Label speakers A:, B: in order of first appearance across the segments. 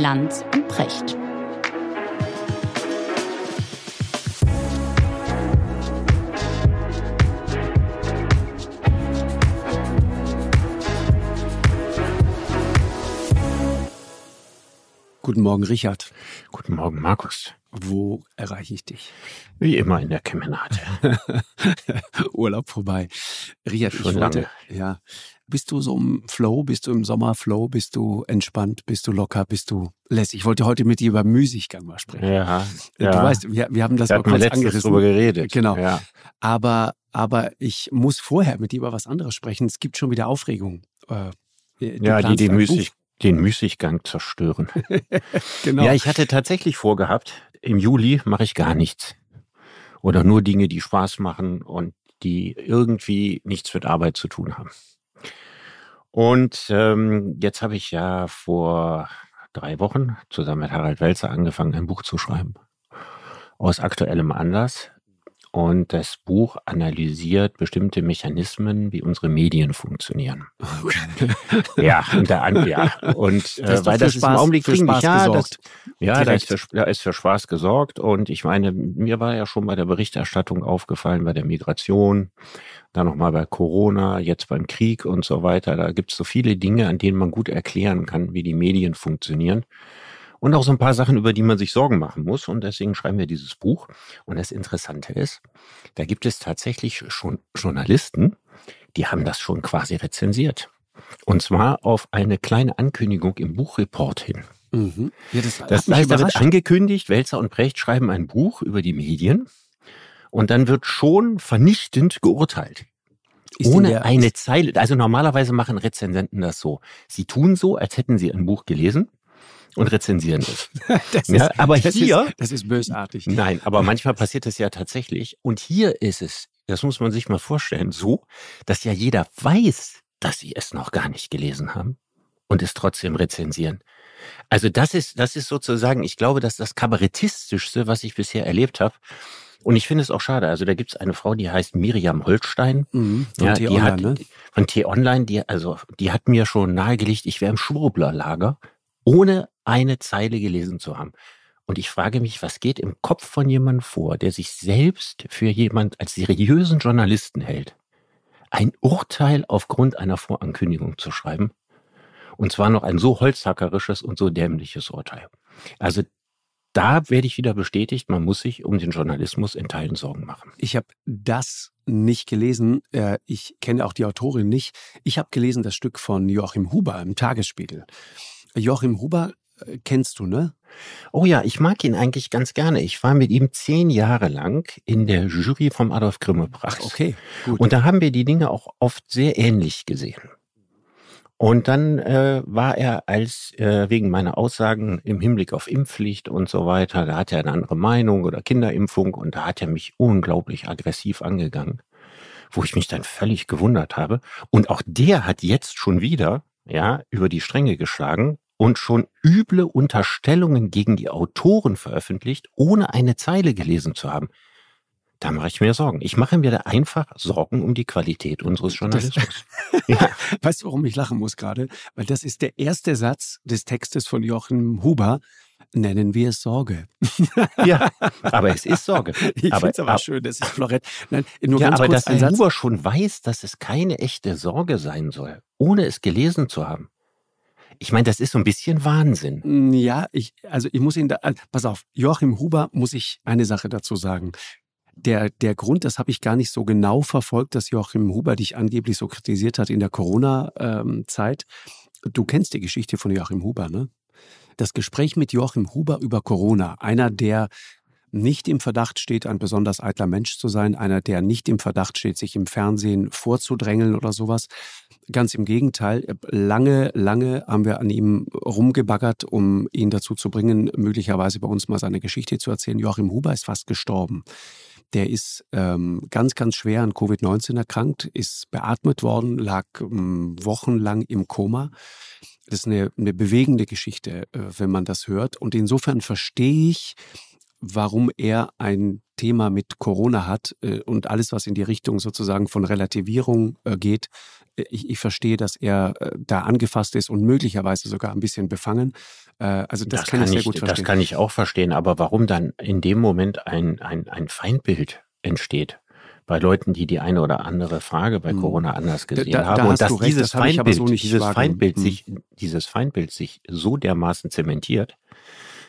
A: Lanz und Precht.
B: Guten Morgen, Richard.
C: Guten Morgen, Markus.
B: Wo erreiche ich dich?
C: Wie immer in der Kemenate.
B: Urlaub vorbei. Richard,
C: Schon
B: ich wollte,
C: lange.
B: ja. Bist du so im Flow? Bist du im Sommerflow? Bist du entspannt? Bist du locker? Bist du lässig? Ich wollte heute mit dir über Müßiggang mal sprechen.
C: Ja,
B: Du
C: ja.
B: weißt, wir, wir haben das
C: da
B: mal
C: wir
B: kurz angerissen.
C: drüber geredet.
B: Genau.
C: Ja.
B: Aber, aber ich muss vorher mit dir über was anderes sprechen. Es gibt schon wieder Aufregung. Äh,
C: Ja, die
B: ein
C: Müßig, den Müßiggang zerstören.
B: Genau.
C: Ja, ich hatte tatsächlich vorgehabt, im Juli mache ich gar nichts. Oder nur Dinge, die Spaß machen und die irgendwie nichts mit Arbeit zu tun haben. Und ähm, jetzt habe ich ja vor drei Wochen zusammen mit Harald Welzer angefangen, ein Buch zu schreiben. Aus aktuellem Anlass. Und das Buch analysiert bestimmte Mechanismen, wie unsere Medien funktionieren. Ja, und da an, ja. Und äh,
B: Das
C: weil
B: für
C: das ist im
B: Spaß-
C: Augenblick
B: für Spaß
C: ja, das,
B: gesorgt.
C: ja, da ist, für, da ist für Spaß gesorgt. Und ich meine, mir war ja schon bei der Berichterstattung aufgefallen, bei der Migration, dann nochmal bei Corona, jetzt beim Krieg und so weiter. Da gibt es so viele Dinge, an denen man gut erklären kann, wie die Medien funktionieren. Und auch so ein paar Sachen, über die man sich Sorgen machen muss. Und deswegen schreiben wir dieses Buch. Und das Interessante ist, da gibt es tatsächlich schon Journalisten, die haben das schon quasi rezensiert. Und zwar auf eine kleine Ankündigung im Buchreport hin.
B: Mhm. Ja, das,
C: Das heißt, da wird angekündigt, Welzer und Brecht schreiben ein Buch über die Medien. Und dann wird schon vernichtend geurteilt.
B: Ist
C: ohne eine Zeile. Also normalerweise machen Rezensenten das so. Sie tun so, als hätten sie ein Buch gelesen und rezensieren es.
B: das
C: Ja,
B: ist,
C: aber
B: das
C: hier-
B: Ist, das ist bösartig.
C: Nein, aber manchmal passiert das ja tatsächlich. Und hier ist es, das muss man sich mal vorstellen, so, dass ja jeder weiß, dass sie es noch gar nicht gelesen haben und es trotzdem rezensieren. Also das ist, das ist sozusagen, ich glaube, das ist das kabarettistischste, was ich bisher erlebt habe. Und ich finde es auch schade. Also da gibt es eine Frau, die heißt Miriam Holstein.
B: Mhm. Von
C: Ja,
B: T-Online,
C: die hat,
B: ne?
C: von T-Online, die, also, die hat mir schon nahegelegt, ich wäre im Schwurblerlager, ohne eine Zeile gelesen zu haben. Und ich frage mich, was geht im Kopf von jemandem vor, der sich selbst für jemand als seriösen Journalisten hält, ein Urteil aufgrund einer Vorankündigung zu schreiben? Und zwar noch ein so holzhackerisches und so dämliches Urteil. Also da werde ich wieder bestätigt, man muss sich um den Journalismus in Teilen Sorgen machen.
B: Ich habe das nicht gelesen. Äh, Ich kenne auch die Autorin nicht. Ich habe gelesen das Stück von Joachim Huber im Tagesspiegel. Joachim Huber äh, kennst du, ne?
C: Oh ja, ich mag ihn eigentlich ganz gerne. Ich war mit ihm zehn Jahre lang in der Jury vom Adolf Grimme Preis.
B: Okay, gut.
C: Und da haben wir die Dinge auch oft sehr ähnlich gesehen. Und dann äh, war er als äh, wegen meiner Aussagen im Hinblick auf Impfpflicht und so weiter, da hat er eine andere Meinung oder Kinderimpfung und da hat er mich unglaublich aggressiv angegangen, wo ich mich dann völlig gewundert habe. Und auch der hat jetzt schon wieder ja über die Stränge geschlagen und schon üble Unterstellungen gegen die Autoren veröffentlicht, ohne eine Zeile gelesen zu haben. Da mache ich mir Sorgen. Ich mache mir da einfach Sorgen um die Qualität unseres Journalismus. ja,
B: Weißt du, warum ich lachen muss gerade? Weil das ist der erste Satz des Textes von Joachim Huber. Nennen wir es Sorge.
C: ja, aber es ist Sorge.
B: Ich finde es aber
C: ab-
B: schön, das ist Florett. Nein, nur
C: ja,
B: ganz
C: aber
B: kurz
C: dass
B: ein Satz.
C: Huber schon weiß, dass es keine echte Sorge sein soll, ohne es gelesen zu haben. Ich meine, das ist so ein bisschen Wahnsinn.
B: Mm, Ja, ich, also ich muss Ihnen da, also pass auf, Joachim Huber muss ich eine Sache dazu sagen. Der, der Grund, das habe ich gar nicht so genau verfolgt, dass Joachim Huber dich angeblich so kritisiert hat in der Corona-Zeit. du kennst die Geschichte von Joachim Huber, ne? Das Gespräch mit Joachim Huber über Corona, einer, der nicht im Verdacht steht, ein besonders eitler Mensch zu sein, einer, der nicht im Verdacht steht, sich im Fernsehen vorzudrängeln oder sowas. Ganz im Gegenteil, lange, lange haben wir an ihm rumgebaggert, um ihn dazu zu bringen, möglicherweise bei uns mal seine Geschichte zu erzählen. Joachim Huber ist fast gestorben. Der ist ähm, ganz, ganz schwer an Covid-19 erkrankt, ist beatmet worden, lag ähm, wochenlang im Koma. Das ist eine, eine bewegende Geschichte, äh, wenn man das hört. Und insofern verstehe ich, warum er ein Thema mit Corona hat äh, und alles, was in die Richtung sozusagen von Relativierung äh, geht, ich, ich verstehe, dass er äh, da angefasst ist und möglicherweise sogar ein bisschen befangen. Äh, also das, das kann, ich sehr gut verstehen.
C: Das kann ich auch verstehen, aber warum dann in dem Moment ein, ein, ein Feindbild entsteht? bei Leuten, die die eine oder andere Frage bei hm. Corona anders gesehen da, da haben. Und dass recht, dieses, das Feindbild, so dieses, Feindbild hm. sich, dieses Feindbild sich so dermaßen zementiert,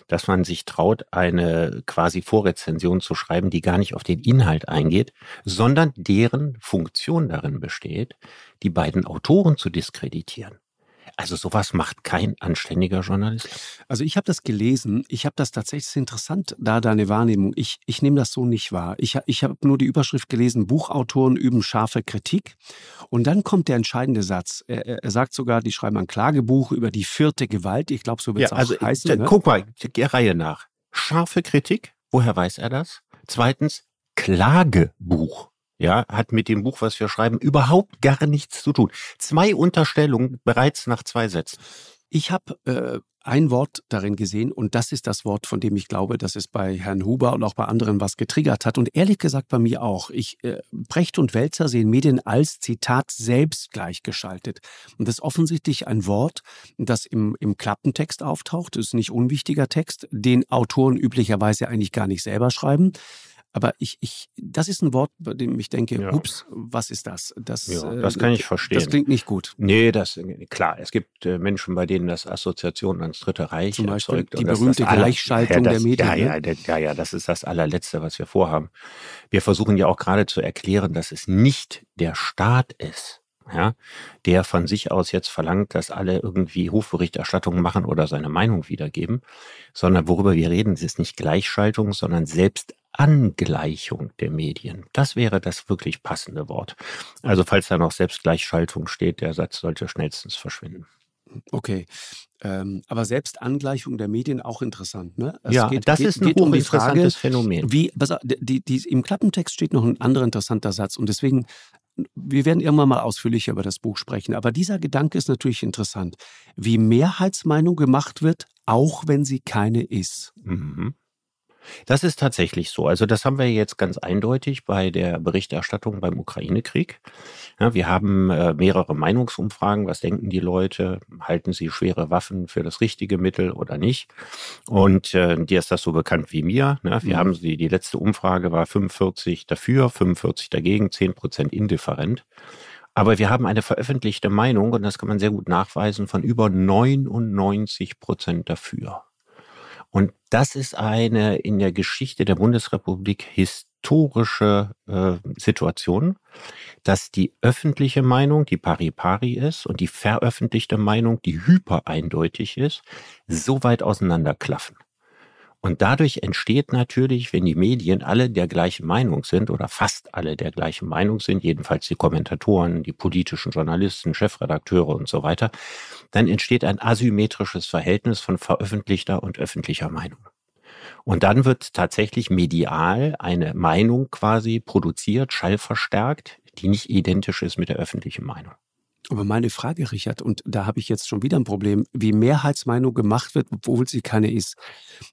C: dass man sich traut, eine quasi Vorrezension zu schreiben, die gar nicht auf den Inhalt eingeht, sondern deren Funktion darin besteht, die beiden Autoren zu diskreditieren. Also sowas macht kein anständiger Journalist.
B: Also ich habe das gelesen, ich habe das tatsächlich interessant, da deine Wahrnehmung. Ich, ich nehme das so nicht wahr. Ich, ich habe nur die Überschrift gelesen, Buchautoren üben scharfe Kritik. Und dann kommt der entscheidende Satz. Er, er sagt sogar, die schreiben ein Klagebuch über die vierte Gewalt. Ich glaube, so wird es ja, auch also, heißen.
C: Ne? Guck mal, der Reihe nach. Scharfe Kritik, woher weiß er das? Zweitens, Klagebuch ja, hat mit dem Buch, was wir schreiben, überhaupt gar nichts zu tun. Zwei Unterstellungen bereits nach zwei Sätzen.
B: Ich habe äh, ein Wort darin gesehen und das ist das Wort, von dem ich glaube, dass es bei Herrn Huber und auch bei anderen was getriggert hat und ehrlich gesagt bei mir auch. Ich, äh, Brecht und Welzer sehen Medien als Zitat selbst gleichgeschaltet. Und das ist offensichtlich ein Wort, das im, im Klappentext auftaucht. Das ist nicht unwichtiger Text, den Autoren üblicherweise eigentlich gar nicht selber schreiben. Aber ich, ich, das ist ein Wort, bei dem ich denke, ja. ups, was ist das?
C: Das, ja, das äh, kann ich verstehen.
B: Das klingt nicht gut.
C: Nee, das, klar, es gibt äh, Menschen, bei denen das Assoziation ans Dritte Reich
B: Zum Beispiel erzeugt. Die berühmte das, Gleichschaltung
C: ja, das,
B: der Medien.
C: Ja, ja, ne? ja, ja, das ist das allerletzte, was wir vorhaben. Wir versuchen ja auch gerade zu erklären, dass es nicht der Staat ist, ja, der von sich aus jetzt verlangt, dass alle irgendwie Hofberichterstattungen machen oder seine Meinung wiedergeben, sondern worüber wir reden, ist nicht Gleichschaltung, sondern Selbstangleichung der Medien. Das wäre das wirklich passende Wort. Also falls da noch Selbstgleichschaltung steht, der Satz sollte schnellstens verschwinden.
B: Okay. Ähm, aber Selbstangleichung der Medien auch interessant, ne?
C: Es ja, geht, das geht, ist ein geht um die Frage, Phänomen.
B: Wie, die, die, Im Klappentext steht noch ein anderer interessanter Satz und deswegen wir werden irgendwann mal ausführlicher über das Buch sprechen, aber dieser Gedanke ist natürlich interessant, wie Mehrheitsmeinung gemacht wird, auch wenn sie keine ist.
C: Mhm. Das ist tatsächlich so. Also das haben wir jetzt ganz eindeutig bei der Berichterstattung beim Ukraine-Krieg. Ja, wir haben äh, mehrere Meinungsumfragen. Was denken die Leute? Halten sie schwere Waffen für das richtige Mittel oder nicht? Und äh, dir ist das so bekannt wie mir. Ne? Wir mhm. haben die, die letzte Umfrage war 45 dafür, 45 dagegen, 10 Prozent indifferent. Aber wir haben eine veröffentlichte Meinung, und das kann man sehr gut nachweisen, von über 99 Prozent dafür. Und das ist eine in der Geschichte der Bundesrepublik historische äh, Situation, dass die öffentliche Meinung, die pari-pari ist, und die veröffentlichte Meinung, die hypereindeutig ist, so weit auseinanderklaffen. Und dadurch entsteht natürlich, wenn die Medien alle der gleichen Meinung sind oder fast alle der gleichen Meinung sind, jedenfalls die Kommentatoren, die politischen Journalisten, Chefredakteure und so weiter, dann entsteht ein asymmetrisches Verhältnis von veröffentlichter und öffentlicher Meinung. Und dann wird tatsächlich medial eine Meinung quasi produziert, schallverstärkt, die nicht identisch ist mit der öffentlichen Meinung.
B: Aber meine Frage, Richard, und da habe ich jetzt schon wieder ein Problem, wie Mehrheitsmeinung gemacht wird, obwohl sie keine ist.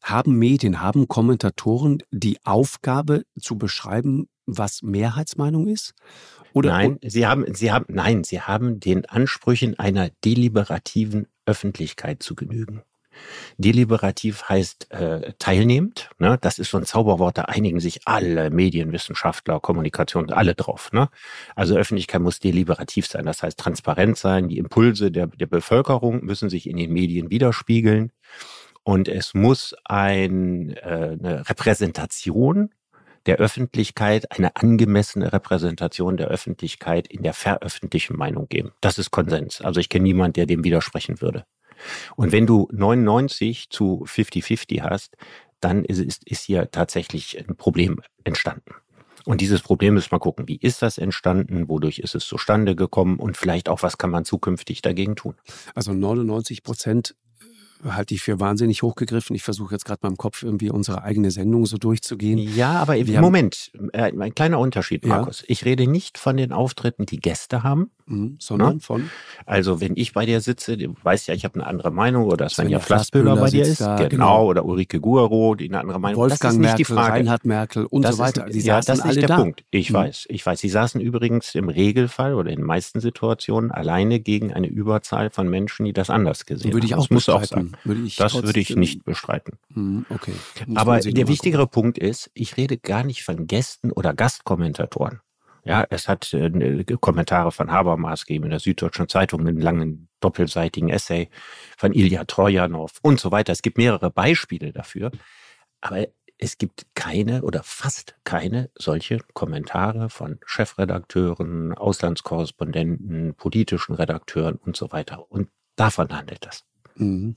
B: Haben Medien, haben Kommentatoren die Aufgabe zu beschreiben, was Mehrheitsmeinung ist?
C: Oder nein, sie haben, sie haben, nein, sie haben den Ansprüchen einer deliberativen Öffentlichkeit zu genügen. Deliberativ heißt äh, teilnehmend. Ne? Das ist so ein Zauberwort, da einigen sich alle Medienwissenschaftler, Kommunikation, alle drauf. Ne? Also Öffentlichkeit muss deliberativ sein, das heißt transparent sein. Die Impulse der, der Bevölkerung müssen sich in den Medien widerspiegeln. Und es muss ein, äh, eine Repräsentation der Öffentlichkeit, eine angemessene Repräsentation der Öffentlichkeit in der veröffentlichten Meinung geben. Das ist Konsens. Also ich kenne niemanden, der dem widersprechen würde. Und wenn du 99 zu 50-50 hast, dann ist, ist, ist hier tatsächlich ein Problem entstanden. Und dieses Problem müssen wir gucken, wie ist das entstanden, wodurch ist es zustande gekommen und vielleicht auch, was kann man zukünftig dagegen tun.
B: Also 99 Prozent halte ich für wahnsinnig hochgegriffen. Ich versuche jetzt gerade im Kopf irgendwie unsere eigene Sendung so durchzugehen.
C: Ja, aber Wir Moment, äh, ein kleiner Unterschied, Markus. Ja. Ich rede nicht von den Auftritten, die Gäste haben,
B: mhm, sondern ne? von.
C: Also wenn ich bei dir sitze, du weißt ja, ich habe eine andere Meinung oder Svenja Flassbühler bei dir ist, da, genau, genau, oder Ulrike Guaro, die eine andere Meinung.
B: Wolfgang das ist Merkel, nicht die Frage. Reinhard Merkel und
C: das
B: so weiter.
C: Ist, ja, das ist der da. Punkt. Ich mhm. weiß, ich weiß. Sie saßen übrigens im Regelfall oder in den meisten Situationen alleine gegen eine Überzahl von Menschen, die das anders gesehen
B: würde ich
C: haben.
B: Auch bestreiten. Auch sagen.
C: Würde ich das würde ich nicht bestreiten.
B: Hm, okay.
C: Aber der wichtigere gucken. Punkt ist, ich rede gar nicht von Gästen oder Gastkommentatoren. Ja, es hat äh, Kommentare von Habermas gegeben in der Süddeutschen Zeitung, einen langen doppelseitigen Essay von Ilya Trojanow und so weiter. Es gibt mehrere Beispiele dafür. Aber es gibt keine oder fast keine solche Kommentare von Chefredakteuren, Auslandskorrespondenten, politischen Redakteuren und so weiter. Und davon handelt das.
B: Mhm.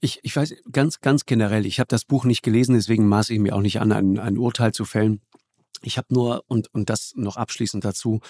B: Ich, ich weiß ganz, ganz generell, ich habe das Buch nicht gelesen, deswegen maße ich mir auch nicht an, ein, ein Urteil zu fällen. Ich habe nur, und, und das noch abschließend dazu,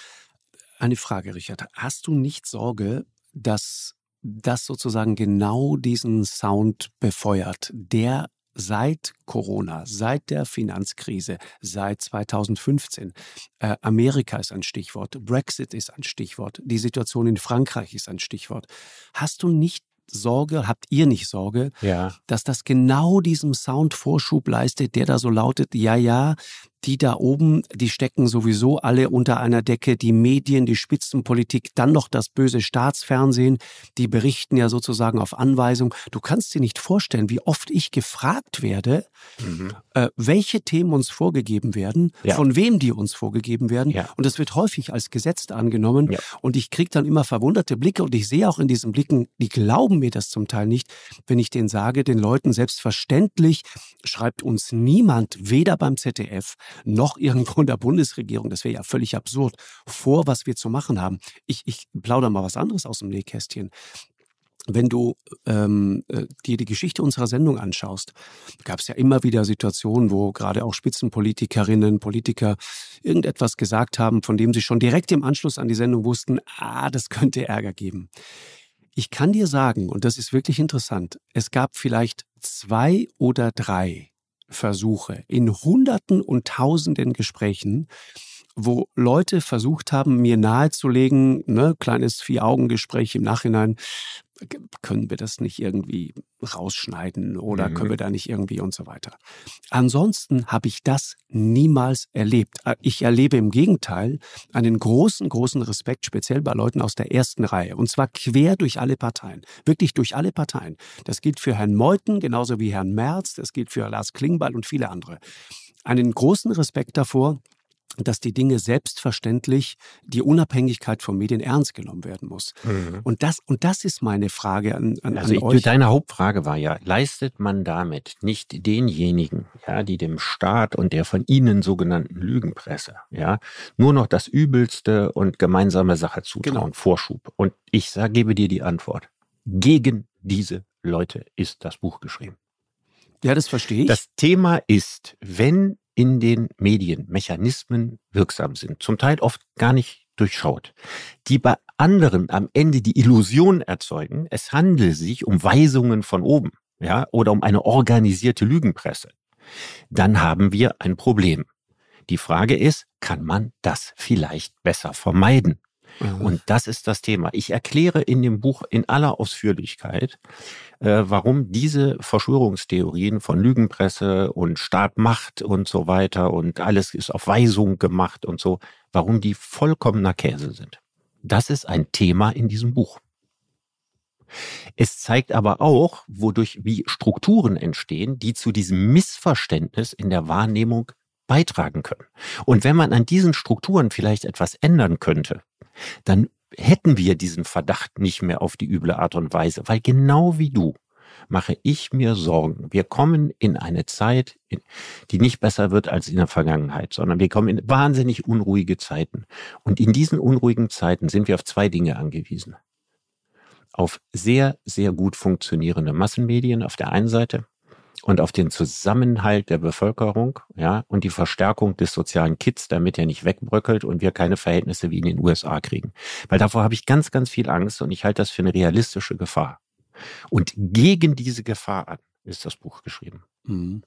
B: eine Frage, Richard. Hast du nicht Sorge, dass das sozusagen genau diesen Sound befeuert, der seit Corona, seit der Finanzkrise, seit 2015. Äh, Amerika ist ein Stichwort, Brexit ist ein Stichwort, die Situation in Frankreich ist ein Stichwort. Hast du nicht Sorge, habt ihr nicht Sorge,
C: ja.
B: dass das genau diesem Sound Vorschub leistet, der da so lautet, ja, ja, die da oben, die stecken sowieso alle unter einer Decke, die Medien, die Spitzenpolitik, dann noch das böse Staatsfernsehen, die berichten ja sozusagen auf Anweisung. Du kannst dir nicht vorstellen, wie oft ich gefragt werde, mhm. äh, welche Themen uns vorgegeben werden, ja. von wem die uns vorgegeben werden. Ja. Und das wird häufig als gesetzt angenommen. Ja. Und ich kriege dann immer verwunderte Blicke und ich sehe auch in diesen Blicken, die glauben mir das zum Teil nicht, wenn ich denen sage, den Leuten selbstverständlich schreibt uns niemand, weder beim ZDF, noch irgendwo in der Bundesregierung, das wäre ja völlig absurd, vor, was wir zu machen haben. Ich, ich plaudere mal was anderes aus dem Nähkästchen wenn du ähm, äh, dir die Geschichte unserer Sendung anschaust, gab es ja immer wieder Situationen, wo gerade auch Spitzenpolitikerinnen, Politiker irgendetwas gesagt haben, von dem sie schon direkt im Anschluss an die Sendung wussten, ah, das könnte Ärger geben. Ich kann dir sagen, und das ist wirklich interessant, es gab vielleicht zwei oder drei Versuche. In Hunderten und Tausenden Gesprächen, wo Leute versucht haben, mir nahezulegen, ne, kleines Vier-Augen-Gespräch im Nachhinein, können wir das nicht irgendwie rausschneiden oder mhm. können wir da nicht irgendwie und so weiter. Ansonsten habe ich das niemals erlebt. Äh, ich erlebe im Gegenteil einen großen, großen Respekt, speziell bei Leuten aus der ersten Reihe. Und zwar quer durch alle Parteien. Wirklich durch alle Parteien. Das gilt für Herrn Meuthen genauso wie Herrn Merz. Das gilt für Lars Klingbeil und viele andere. Einen großen Respekt davor, dass die Dinge selbstverständlich die Unabhängigkeit von Medien ernst genommen werden muss. Mhm. Und das und das ist meine Frage an, an,
C: also
B: an euch.
C: Deine Hauptfrage war ja: Leistet man damit nicht denjenigen, ja, die dem Staat und der von Ihnen sogenannten Lügenpresse, ja, nur noch das Übelste und gemeinsame Sache zutrauen, genau. Vorschub? Und ich sage, gebe dir die Antwort: Gegen diese Leute ist das Buch geschrieben.
B: Ja, das verstehe ich.
C: Das Thema ist, wenn in den Medien Mechanismen wirksam sind, zum Teil oft gar nicht durchschaut, die bei anderen am Ende die Illusion erzeugen, es handele sich um Weisungen von oben, ja, oder um eine organisierte Lügenpresse, dann haben wir ein Problem. Die Frage ist, kann man das vielleicht besser vermeiden? Und das ist das Thema. Ich erkläre in dem Buch in aller Ausführlichkeit, äh, warum diese Verschwörungstheorien von Lügenpresse und Staat macht und so weiter und alles ist auf Weisung gemacht und so, warum die vollkommener Käse sind. Das ist ein Thema in diesem Buch. Es zeigt aber auch, wodurch wie Strukturen entstehen, die zu diesem Missverständnis in der Wahrnehmung beitragen können. Und wenn man an diesen Strukturen vielleicht etwas ändern könnte, dann hätten wir diesen Verdacht nicht mehr auf die üble Art und Weise, weil genau wie du mache ich mir Sorgen. Wir kommen in eine Zeit, die nicht besser wird als in der Vergangenheit, sondern wir kommen in wahnsinnig unruhige Zeiten. Und in diesen unruhigen Zeiten sind wir auf zwei Dinge angewiesen. Auf sehr, sehr gut funktionierende Massenmedien auf der einen Seite und auf den Zusammenhalt der Bevölkerung, ja, und die Verstärkung des sozialen Kits, damit er nicht wegbröckelt und wir keine Verhältnisse wie in den USA kriegen. Weil davor habe ich ganz, ganz viel Angst und ich halte das für eine realistische Gefahr. Und gegen diese Gefahr an ist das Buch geschrieben.
B: Mhm.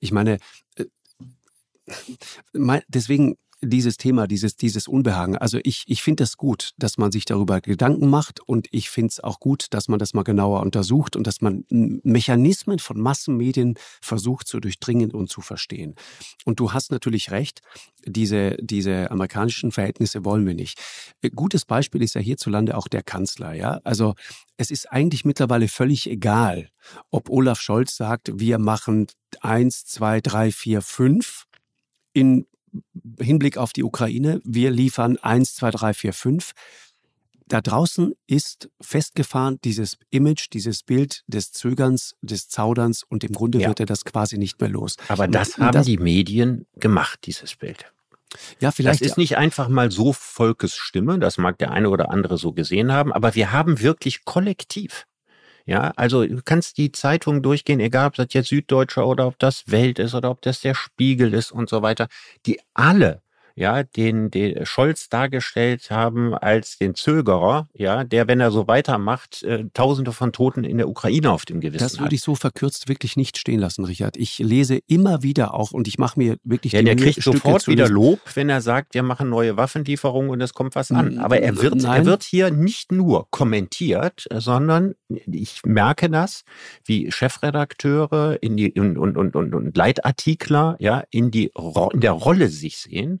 B: Ich meine, äh, deswegen dieses Thema, dieses, dieses Unbehagen. Also ich, ich finde das gut, dass man sich darüber Gedanken macht und ich finde es auch gut, dass man das mal genauer untersucht und dass man Mechanismen von Massenmedien versucht zu durchdringen und zu verstehen. Und du hast natürlich recht, diese, diese amerikanischen Verhältnisse wollen wir nicht. Gutes Beispiel ist ja hierzulande auch der Kanzler, ja. Also es ist eigentlich mittlerweile völlig egal, ob Olaf Scholz sagt, wir machen eins, zwei, drei, vier, fünf in Hinblick auf die Ukraine, wir liefern 1, 2, 3, 4, 5. Da draußen ist festgefahren dieses Image, dieses Bild des Zögerns, des Zauderns und im Grunde ja. wird er das quasi nicht mehr los.
C: Aber das haben das, die Medien gemacht, dieses Bild. Ja, vielleicht. Das ist nicht einfach mal so Volkes Stimme, das mag der eine oder andere so gesehen haben, aber wir haben wirklich kollektiv ja, also du kannst die Zeitung durchgehen, egal ob das jetzt Süddeutscher oder ob das Welt ist oder ob das der Spiegel ist und so weiter, die alle ja, den, den Scholz dargestellt haben als den Zögerer, ja, der, wenn er so weitermacht, äh, Tausende von Toten in der Ukraine auf dem Gewissen
B: Das würde ich so verkürzt wirklich nicht stehen lassen, Richard. Ich lese immer wieder auch und ich mache mir wirklich
C: ja, die der Mühe, kriegt Stücke sofort wieder Lob, wenn er sagt, wir machen neue Waffenlieferungen und es kommt was an. Aber er wird, er wird hier nicht nur kommentiert, sondern ich merke das, wie Chefredakteure in die und, und, und, und Leitartikler ja in die in der Rolle sich sehen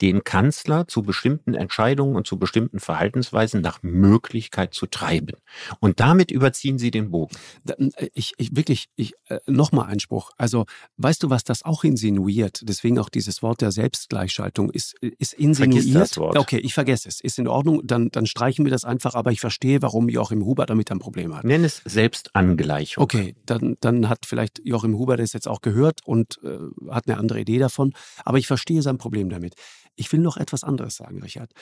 C: den Kanzler zu bestimmten Entscheidungen und zu bestimmten Verhaltensweisen nach Möglichkeit zu treiben. Und damit überziehen sie den Bogen.
B: Äh, ich, ich wirklich, ich, äh, nochmal Einspruch. Also, weißt du, was das auch insinuiert? Deswegen auch dieses Wort der Selbstgleichschaltung ist, ist insinuiert. Vergiss das Wort. Okay, ich vergesse es. Ist in Ordnung, dann, dann streichen wir das einfach, aber ich verstehe, warum Joachim Huber damit ein Problem hat.
C: Nenn es Selbstangleichung.
B: Okay, dann, dann hat vielleicht Joachim Huber das jetzt auch gehört und äh, hat eine andere Idee davon. Aber ich verstehe sein Problem damit. Ich will noch etwas anderes sagen, Richard.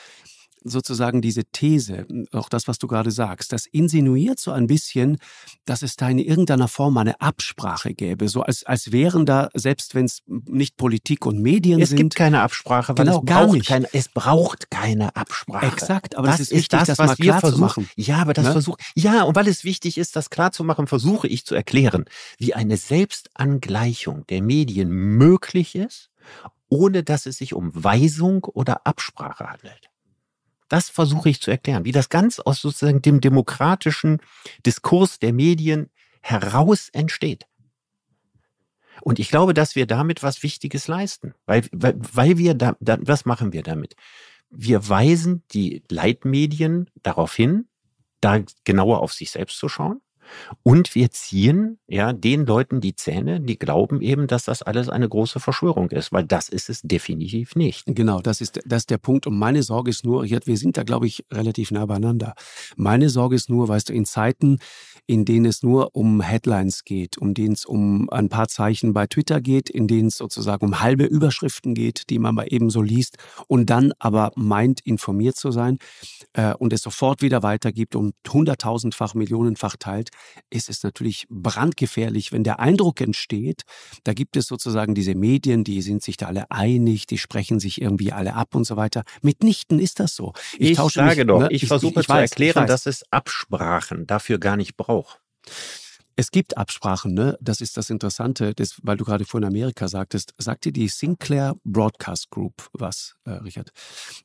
B: Sozusagen diese These, auch das, was du gerade sagst, das insinuiert so ein bisschen, dass es da in irgendeiner Form eine Absprache gäbe, so als, als wären da, selbst wenn es nicht Politik und Medien
C: es
B: sind.
C: Es gibt keine Absprache, weil genau, es, gar nicht. Keine, es braucht keine Absprache.
B: Exakt, aber das, das ist wichtig, das, das was mal wir versuchen.
C: Ja, aber das ne? versucht, ja, und weil es wichtig ist, das klar zu machen, versuche ich zu erklären, wie eine Selbstangleichung der Medien möglich ist ohne dass es sich um Weisung oder Absprache handelt. Das versuche ich zu erklären, wie das ganz aus sozusagen dem demokratischen Diskurs der Medien heraus entsteht. Und ich glaube, dass wir damit was Wichtiges leisten, weil, weil, weil wir da, da, was machen wir damit? Wir weisen die Leitmedien darauf hin, da genauer auf sich selbst zu schauen und wir ziehen ja den Leuten die Zähne, die glauben eben, dass das alles eine große Verschwörung ist, weil das ist es definitiv nicht.
B: Genau, das ist, das ist der Punkt. Und meine Sorge ist nur, wir sind da, glaube ich, relativ nah beieinander. Meine Sorge ist nur, weißt du, in Zeiten, in denen es nur um Headlines geht, um denen es um ein paar Zeichen bei Twitter geht, in denen es sozusagen um halbe Überschriften geht, die man mal eben so liest und dann aber meint, informiert zu sein äh, und es sofort wieder weitergibt und hunderttausendfach, millionenfach teilt, ist es natürlich brandgefährlich, wenn der Eindruck entsteht, da gibt es sozusagen diese Medien, die sind sich da alle einig, die sprechen sich irgendwie alle ab und so weiter. Mitnichten ist das so.
C: Ich, ich sage mich, doch, ne? ich, ich versuche zu weiß, erklären, dass es Absprachen dafür gar nicht braucht.
B: Es gibt Absprachen, ne? Das ist das Interessante, das, weil du gerade vorhin Amerika sagtest. Sagt dir die Sinclair Broadcast Group was, äh, Richard?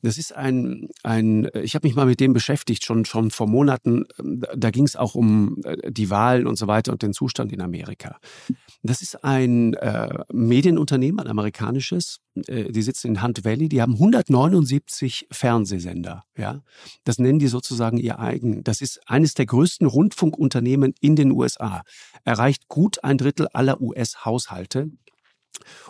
B: Das ist ein, ein ich habe mich mal mit dem beschäftigt, schon, schon vor Monaten. Da ging es auch um äh, die Wahlen und so weiter und den Zustand in Amerika. Das ist ein äh, Medienunternehmen, ein amerikanisches. Äh, die sitzen in Hunt Valley. Die haben 179 Fernsehsender. Ja, das nennen die sozusagen ihr eigen. Das ist eines der größten Rundfunkunternehmen in den USA. Erreicht gut ein Drittel aller US-Haushalte.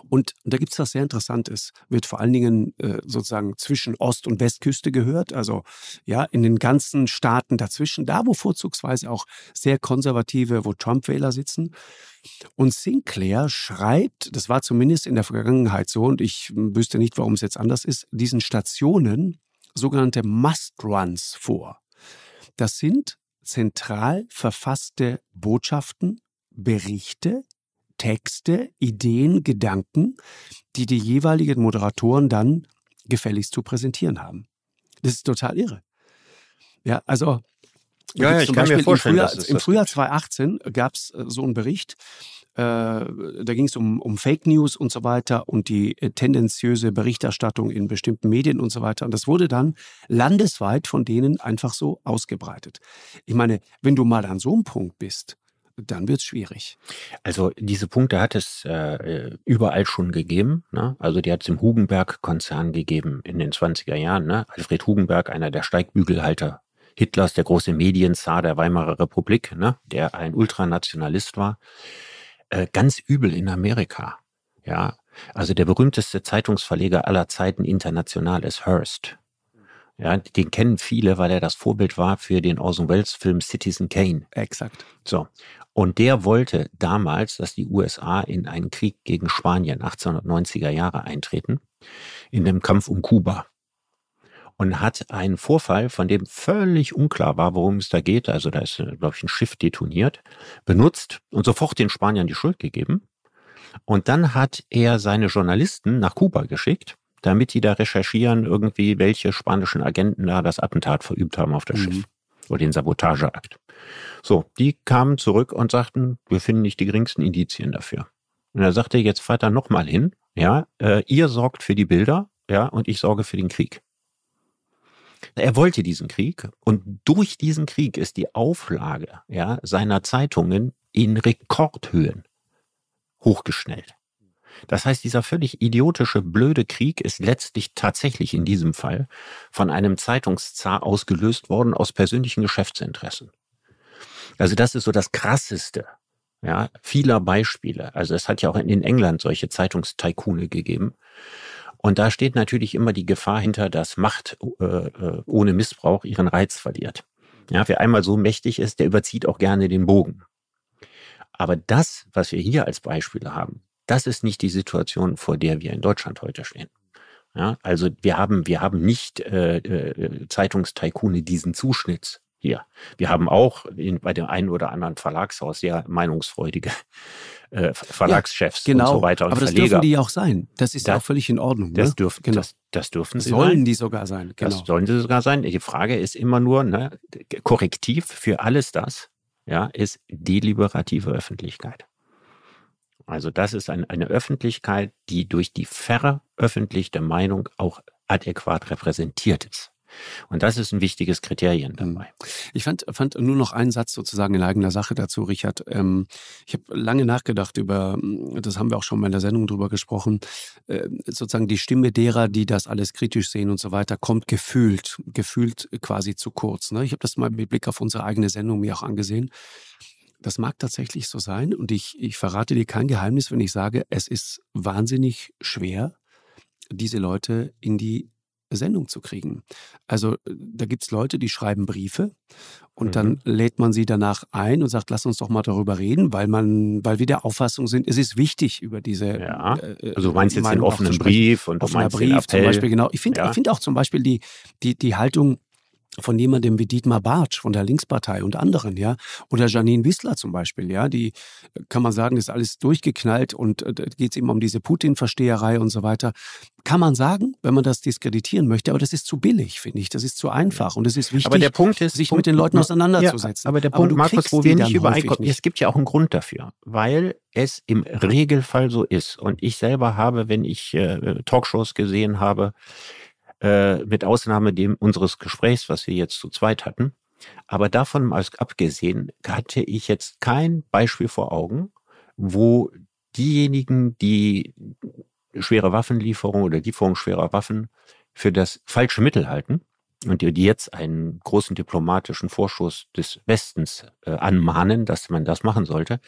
B: Und da gibt es was sehr Interessantes. Wird vor allen Dingen äh, sozusagen zwischen Ost- und Westküste gehört, also ja, in den ganzen Staaten dazwischen, da wo vorzugsweise auch sehr konservative, wo Trump-Wähler sitzen. Und Sinclair schreibt, das war zumindest in der Vergangenheit so, und ich wüsste nicht, warum es jetzt anders ist, diesen Stationen sogenannte Must-Runs vor. Das sind zentral verfasste Botschaften, Berichte, Texte, Ideen, Gedanken, die die jeweiligen Moderatoren dann gefälligst zu präsentieren haben. Das ist total irre. Ja, also
C: Ja, ja ich kann mir vorstellen,
B: im Frühjahr, im Frühjahr 2018 gab es so einen Bericht, äh, da ging es um, um Fake News und so weiter und die äh, tendenziöse Berichterstattung in bestimmten Medien und so weiter. Und das wurde dann landesweit von denen einfach so ausgebreitet. Ich meine, wenn du mal an so einem Punkt bist, dann wird es schwierig.
C: Also diese Punkte hat es äh, überall schon gegeben. Ne? Also die hat es im Hugenberg-Konzern gegeben in den 20er Jahren. Ne? Alfred Hugenberg, einer der Steigbügelhalter Hitlers, der große Medienzar der Weimarer Republik, ne? der ein Ultranationalist war. Äh, ganz übel in Amerika. Ja, also der berühmteste Zeitungsverleger aller Zeiten international ist Hearst. Ja, den kennen viele, weil er das Vorbild war für den Orson Welles Film Citizen Kane.
B: Exakt.
C: So. Und der wollte damals, dass die USA in einen Krieg gegen Spanien 1890er Jahre eintreten, in dem Kampf um Kuba. Und hat einen Vorfall, von dem völlig unklar war, worum es da geht, also da ist, glaube ich, ein Schiff detoniert, benutzt und sofort den Spaniern die Schuld gegeben. Und dann hat er seine Journalisten nach Kuba geschickt damit die da recherchieren, irgendwie, welche spanischen Agenten da das Attentat verübt haben auf das mhm. Schiff oder den Sabotageakt. So, die kamen zurück und sagten, wir finden nicht die geringsten Indizien dafür. Und er sagte, jetzt fahrt er nochmal hin, ja, äh, ihr sorgt für die Bilder, ja, und ich sorge für den Krieg. Er wollte diesen Krieg und durch diesen Krieg ist die Auflage ja, seiner Zeitungen in Rekordhöhen hochgeschnellt. Das heißt, dieser völlig idiotische, blöde Krieg ist letztlich tatsächlich in diesem Fall von einem Zeitungszar ausgelöst worden aus persönlichen Geschäftsinteressen. Also das ist so das Krasseste, ja, vieler Beispiele. Also es hat ja auch in England solche Zeitungstaikune gegeben. Und da steht natürlich immer die Gefahr hinter, dass Macht äh, äh, ohne Missbrauch ihren Reiz verliert. Ja, wer einmal so mächtig ist, der überzieht auch gerne den Bogen. Aber das, was wir hier als Beispiele haben, das ist nicht die Situation, vor der wir in Deutschland heute stehen. Ja, also wir haben, wir haben nicht äh, äh, Zeitungstaikune diesen Zuschnitt hier. Wir haben auch in, bei dem einen oder anderen Verlagshaus sehr meinungsfreudige äh, Verlagschefs
B: ja, genau.
C: und so weiter
B: und Aber das Verleger. dürfen die auch sein. Das ist ja auch völlig in Ordnung.
C: Das, ne? dürfen, genau. das, das dürfen sie
B: Sollen sein. die sogar sein.
C: Genau. Das sollen sie sogar sein. Die Frage ist immer nur, ne, Korrektiv für alles das ja, ist deliberative Öffentlichkeit. Also das ist ein, eine Öffentlichkeit, die durch die veröffentlichte Meinung auch adäquat repräsentiert ist. Und das ist ein wichtiges Kriterium mhm. dabei.
B: Ich fand, fand nur noch einen Satz sozusagen in eigener Sache dazu, Richard. Ähm, ich habe lange nachgedacht über, das haben wir auch schon mal in der Sendung drüber gesprochen, äh, sozusagen die Stimme derer, die das alles kritisch sehen und so weiter, kommt gefühlt, gefühlt quasi zu kurz. Ne? Ich habe das mal mit Blick auf unsere eigene Sendung mir auch angesehen. Das mag tatsächlich so sein und ich, ich verrate dir kein Geheimnis, wenn ich sage, es ist wahnsinnig schwer, diese Leute in die Sendung zu kriegen. Also da gibt es Leute, die schreiben Briefe und mhm. dann lädt man sie danach ein und sagt, lass uns doch mal darüber reden, weil man, weil wir der Auffassung sind, es ist wichtig über diese.
C: Ja. Äh, also du meinst jetzt den offenen Brief und
B: offener Brief zum Beispiel, genau. Ich finde, ja. ich finde auch zum Beispiel die, die, die Haltung von jemandem wie Dietmar Bartsch von der Linkspartei und anderen, ja, oder Janine Wissler zum Beispiel, ja, die kann man sagen, ist alles durchgeknallt und äh, geht es eben um diese Putin-Versteherei und so weiter. Kann man sagen, wenn man das diskreditieren möchte, aber das ist zu billig, finde ich. Das ist zu einfach und es ist wichtig,
C: aber der Punkt ist,
B: sich
C: Punkt,
B: mit den Leuten auseinanderzusetzen.
C: Ja, aber der Punkt, aber Markus, wo wir nicht übereinkommen, es gibt ja auch einen Grund dafür, weil es im Regelfall so ist. Und ich selber habe, wenn ich äh, Talkshows gesehen habe, äh, mit Ausnahme dem unseres Gesprächs, was wir jetzt zu zweit hatten. Aber davon mal abgesehen, hatte ich jetzt kein Beispiel vor Augen, wo diejenigen, die schwere Waffenlieferung oder Lieferung schwerer Waffen für das falsche Mittel halten und die jetzt einen großen diplomatischen Vorschuss des Westens äh, anmahnen, dass man das machen sollte,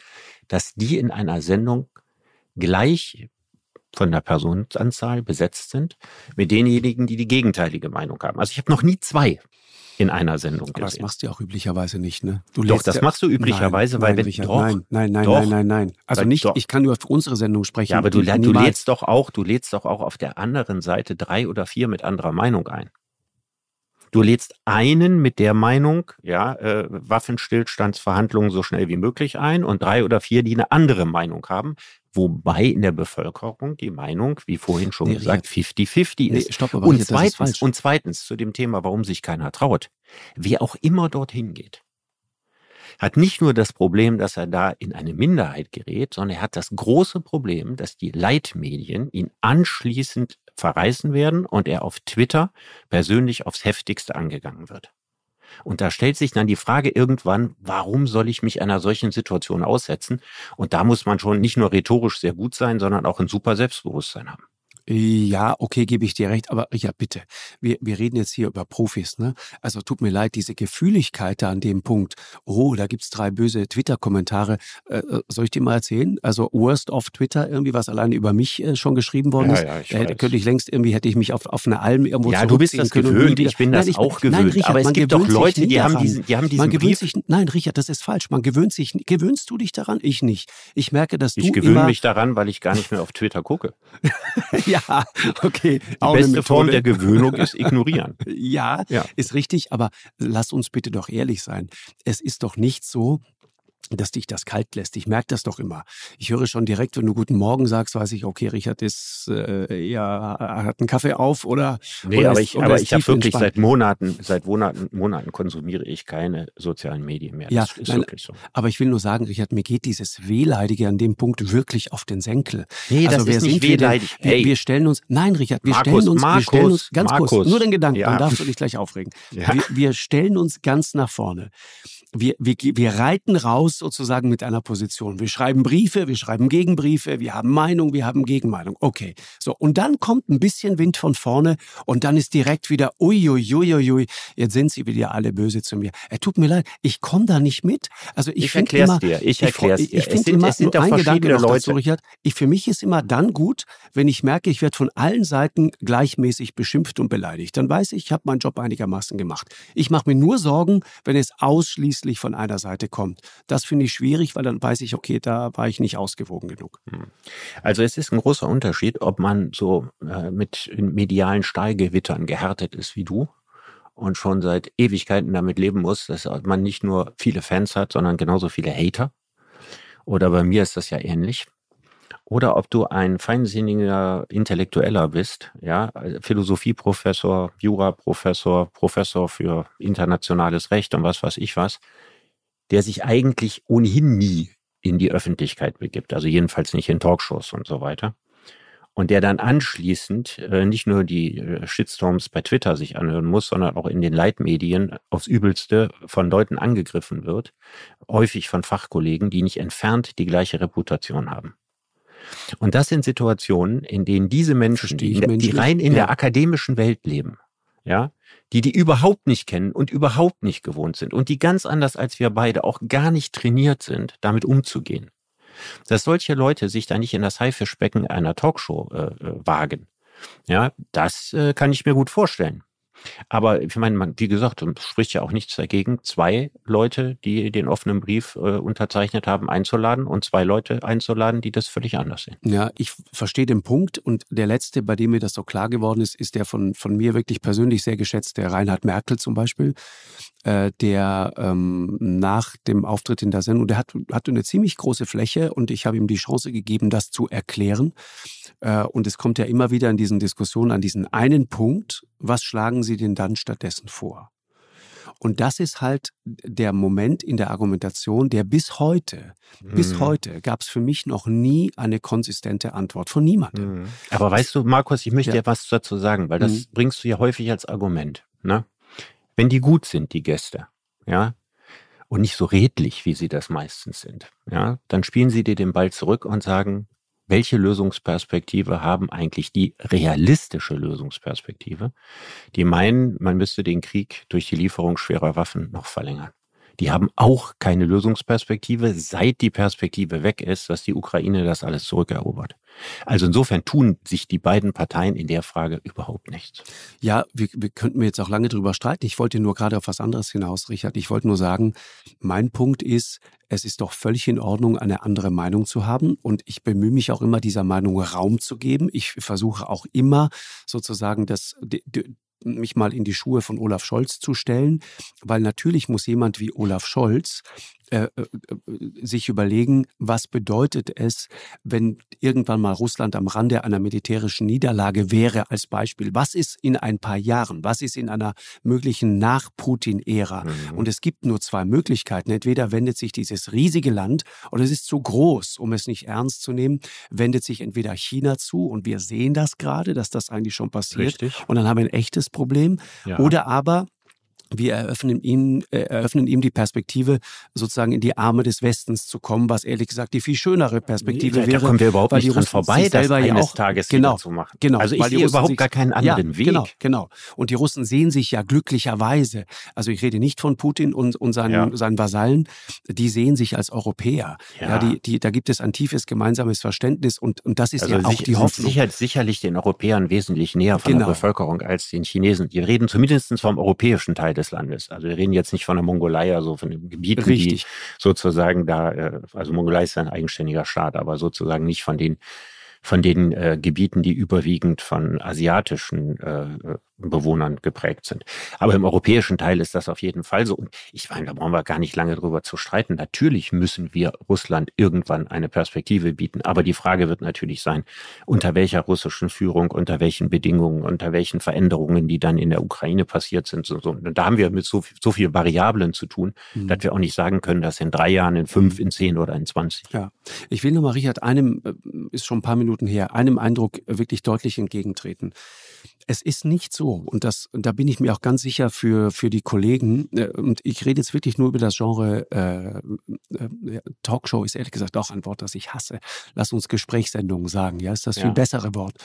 C: dass die in einer Sendung gleich von der Personenanzahl besetzt sind, mit denjenigen, die die gegenteilige Meinung haben. Also ich habe noch nie zwei in einer Sendung
B: gesehen. Aber das machst du ja auch üblicherweise nicht, ne?
C: Du doch, das ja, machst du üblicherweise,
B: nein,
C: weil
B: nein, wenn, doch, nein, nein, nein, doch, nein, nein, nein. Also nicht, doch. ich kann nur für unsere Sendung sprechen.
C: Ja, aber du, du lädst doch auch, du lädst doch auch auf der anderen Seite drei oder vier mit anderer Meinung ein. Du lädst einen mit der Meinung, ja, äh, Waffenstillstandsverhandlungen so schnell wie möglich ein und drei oder vier, die eine andere Meinung haben, wobei in der Bevölkerung die Meinung, wie vorhin schon nee, gesagt, 50-50 ist. Nee, stopp, aber und, zweitens, und zweitens zu dem Thema, warum sich keiner traut. Wer auch immer dorthin geht, hat nicht nur das Problem, dass er da in eine Minderheit gerät, sondern er hat das große Problem, dass die Leitmedien ihn anschließend verreißen werden und er auf Twitter persönlich aufs heftigste angegangen wird. Und da stellt sich dann die Frage irgendwann, warum soll ich mich einer solchen Situation aussetzen? Und da muss man schon nicht nur rhetorisch sehr gut sein, sondern auch ein super Selbstbewusstsein haben.
B: Ja, okay, gebe ich dir recht, aber ja, bitte. Wir, wir reden jetzt hier über Profis, ne? Also tut mir leid, diese Gefühligkeit da an dem Punkt, oh, da gibt's drei böse Twitter-Kommentare. Äh, äh, soll ich dir mal erzählen? Also Worst of Twitter, irgendwie, was alleine über mich äh, schon geschrieben worden
C: Ja,
B: ist.
C: ja, ich
B: äh, könnte ich längst irgendwie, hätte ich mich auf, auf eine Alm irgendwo
C: Ja, du bist das
B: können
C: gewöhnt, ich bin das
B: Nein, ich-
C: auch
B: nein,
C: gewöhnt.
B: Richard,
C: Aber es
B: man
C: gibt doch Leute, die haben diesen, die haben
B: Man
C: diesen
B: gewöhnt
C: Brief.
B: sich, nein, Richard, das ist falsch. Man gewöhnt sich, gewöhnst du dich daran? Ich nicht. Ich merke, dass du
C: Ich gewöhne mich daran, weil ich gar nicht mehr auf Twitter gucke.
B: ja, okay.
C: Die beste Form der Gewöhnung ist ignorieren.
B: Ja,
C: Ja.
B: ist richtig, aber lass uns bitte doch ehrlich sein. Es ist doch nicht so, dass dich das kalt lässt. Ich merke das doch immer. Ich höre schon direkt, wenn du Guten Morgen sagst, weiß ich, okay, Richard ist äh, ja hat einen Kaffee auf oder
C: Nee,
B: oder
C: aber
B: ist-
C: ich, aber ich habe wirklich
B: entspannt.
C: seit Monaten, seit Monaten, Monaten konsumiere ich keine sozialen Medien mehr.
B: Ja,
C: das ist
B: nein,
C: wirklich so.
B: Aber ich will nur sagen, Richard, mir geht dieses Wehleidige an dem Punkt wirklich auf den Senkel.
C: Nee, das
B: also wer
C: ist nicht
B: wir
C: wehleidig.
B: Wir,
C: Ey.
B: wir stellen uns, nein, Richard, wir
C: Markus,
B: stellen uns, wir stellen uns
C: Markus,
B: ganz kurz,
C: Markus.
B: nur den Gedanken,
C: Ja.
B: dann darfst du dich gleich aufregen.
C: Ja.
B: Wir, wir stellen uns ganz nach vorne. Wir, wir, wir reiten raus sozusagen mit einer Position. Wir schreiben Briefe, wir schreiben Gegenbriefe, wir haben Meinung, wir haben Gegenmeinung. Okay. So. Und dann kommt ein bisschen Wind von vorne und dann ist direkt wieder, uiuiuiui, jetzt sind sie wieder alle böse zu mir. Er tut mir leid, ich komme da nicht mit. Also ich,
C: Ich
B: immer,
C: dir, ich erklär's
B: ich,
C: dir.
B: Ich
C: Es
B: finde immer,
C: es sind
B: ein Gedanke noch dazu,
C: Leute.
B: Richard. Ich, für mich ist immer dann gut, wenn ich merke, ich werde von allen Seiten gleichmäßig beschimpft und beleidigt. Dann weiß ich, ich habe meinen Job einigermaßen gemacht. Ich mache mir nur Sorgen, wenn es ausschließlich von einer Seite kommt. Das finde ich schwierig, weil dann weiß ich, okay, da war ich nicht ausgewogen genug.
C: Also es ist ein großer Unterschied, ob man so äh, mit medialen Stahlgewittern gehärtet ist wie du und schon seit Ewigkeiten damit leben muss, dass man nicht nur viele Fans hat, sondern genauso viele Hater. Oder bei mir ist das ja ähnlich. Oder ob du ein feinsinniger Intellektueller bist, ja, Philosophieprofessor, Juraprofessor, Professor für internationales Recht und was weiß ich was, der sich eigentlich ohnehin nie in die Öffentlichkeit begibt, also jedenfalls nicht in Talkshows und so weiter. Und der dann anschließend äh, nicht nur die äh, Shitstorms bei Twitter sich anhören muss, sondern auch in den Leitmedien aufs Übelste von Leuten angegriffen wird, häufig von Fachkollegen, die nicht entfernt die gleiche Reputation haben. Und das sind Situationen, in denen diese Menschen, die, die rein in
B: ja.
C: der akademischen Welt leben, ja, die die überhaupt nicht kennen und überhaupt nicht gewohnt sind und die ganz anders als wir beide auch gar nicht trainiert sind, damit umzugehen. Dass solche Leute sich da nicht in das Haifischbecken einer Talkshow äh, äh, wagen, ja, das äh, kann ich mir gut vorstellen. Aber ich meine, man, wie gesagt, es spricht ja auch nichts dagegen, zwei Leute, die den offenen Brief äh, unterzeichnet haben, einzuladen und zwei Leute einzuladen, die das völlig anders sehen.
B: Ja, ich verstehe den Punkt. Und der letzte, bei dem mir das so klar geworden ist, ist der von, von mir wirklich persönlich sehr geschätzte Reinhard Merkel zum Beispiel, äh, der ähm, nach dem Auftritt in der Sendung, der hat, hatte eine ziemlich große Fläche und ich habe ihm die Chance gegeben, das zu erklären. Äh, und es kommt ja immer wieder in diesen Diskussionen an diesen einen Punkt, was schlagen Sie denn dann stattdessen vor? Und das ist halt der Moment in der Argumentation, der bis heute, bis
C: Mhm.
B: heute gab es für mich noch nie eine konsistente Antwort von niemandem.
C: Aber weißt du, Markus, ich möchte
B: Ja.
C: dir was dazu sagen, weil das
B: Mhm.
C: bringst du ja häufig als Argument. Ne? Wenn die gut sind, die Gäste, ja, und nicht so redlich, wie sie das meistens sind, ja, dann spielen sie dir den Ball zurück und sagen, welche Lösungsperspektive haben eigentlich die realistische Lösungsperspektive? Die meinen, man müsste den Krieg durch die Lieferung schwerer Waffen noch verlängern. Die haben auch keine Lösungsperspektive, seit die Perspektive weg ist, dass die Ukraine das alles zurückerobert. Also insofern tun sich die beiden Parteien in der Frage überhaupt nichts.
B: Ja, wir, wir könnten jetzt auch lange drüber streiten. Ich wollte nur gerade auf was anderes hinaus, Richard. Ich wollte nur sagen, mein Punkt ist, es ist doch völlig in Ordnung, eine andere Meinung zu haben. Und ich bemühe mich auch immer, dieser Meinung Raum zu geben. Ich versuche auch immer sozusagen das, die, die, mich mal in die Schuhe von Olaf Scholz zu stellen, weil natürlich muss jemand wie Olaf Scholz äh, äh, sich überlegen, was bedeutet es, wenn irgendwann mal Russland am Rande einer militärischen Niederlage wäre, als Beispiel. Was ist in ein paar Jahren? Was ist in einer möglichen Nach-Putin-Ära? Mhm. Und es gibt nur zwei Möglichkeiten. Entweder wendet sich dieses riesige Land oder es ist zu groß, um es nicht ernst zu nehmen, wendet sich entweder China zu und wir sehen das gerade, dass das eigentlich schon passiert. Richtig. Und dann haben wir ein echtes Problem. Ja. Oder aber wir eröffnen ihm, äh, eröffnen ihm die Perspektive, sozusagen in die Arme des Westens zu kommen, was ehrlich gesagt die viel schönere Perspektive
C: ja,
B: wäre.
C: Da kommen wir überhaupt nicht dran vorbei, das
B: selber ja auch
C: Tages
B: genau,
C: zu machen.
B: Genau,
C: also ich sehe überhaupt
B: sich,
C: gar keinen anderen
B: ja,
C: Weg.
B: Genau, genau. Und die Russen sehen sich ja glücklicherweise, also ich rede nicht von Putin und, und seinen, ja. seinen Vasallen, die sehen sich als Europäer. Ja. die, die, da gibt es ein tiefes gemeinsames Verständnis und, und das ist also ja auch die Hoffnung.
C: Sicher, sicherlich den Europäern wesentlich näher von genau. der Bevölkerung als den Chinesen. Die reden zumindest vom europäischen Teil des Landes. Also wir reden jetzt nicht von der Mongolei, also von den Gebieten, Richtig. die sozusagen da, äh, also Mongolei ist ein eigenständiger Staat, aber sozusagen nicht von den von den äh, Gebieten, die überwiegend von asiatischen äh, Bewohnern geprägt sind. Aber im europäischen Teil ist das auf jeden Fall so. Und ich meine, da brauchen wir gar nicht lange drüber zu streiten. Natürlich müssen wir Russland irgendwann eine Perspektive bieten. Aber die Frage wird natürlich sein, unter welcher russischen Führung, unter welchen Bedingungen, unter welchen Veränderungen, die dann in der Ukraine passiert sind. So, so. Und da haben wir mit so, so viel Variablen zu tun, mhm. dass wir auch nicht sagen können, dass in drei Jahren, in fünf, mhm. in zehn oder in zwanzig.
B: Ja, ich will nochmal, Richard, einem, äh, ist schon ein paar Minuten her, einem Eindruck wirklich deutlich entgegentreten. Es ist nicht so, und das, und da bin ich mir auch ganz sicher für, für die Kollegen, äh, und ich rede jetzt wirklich nur über das Genre äh, äh, Talkshow, ist ehrlich gesagt auch ein Wort, das ich hasse. Lass uns Gesprächssendungen sagen, ja, ist das ja. viel bessere Wort.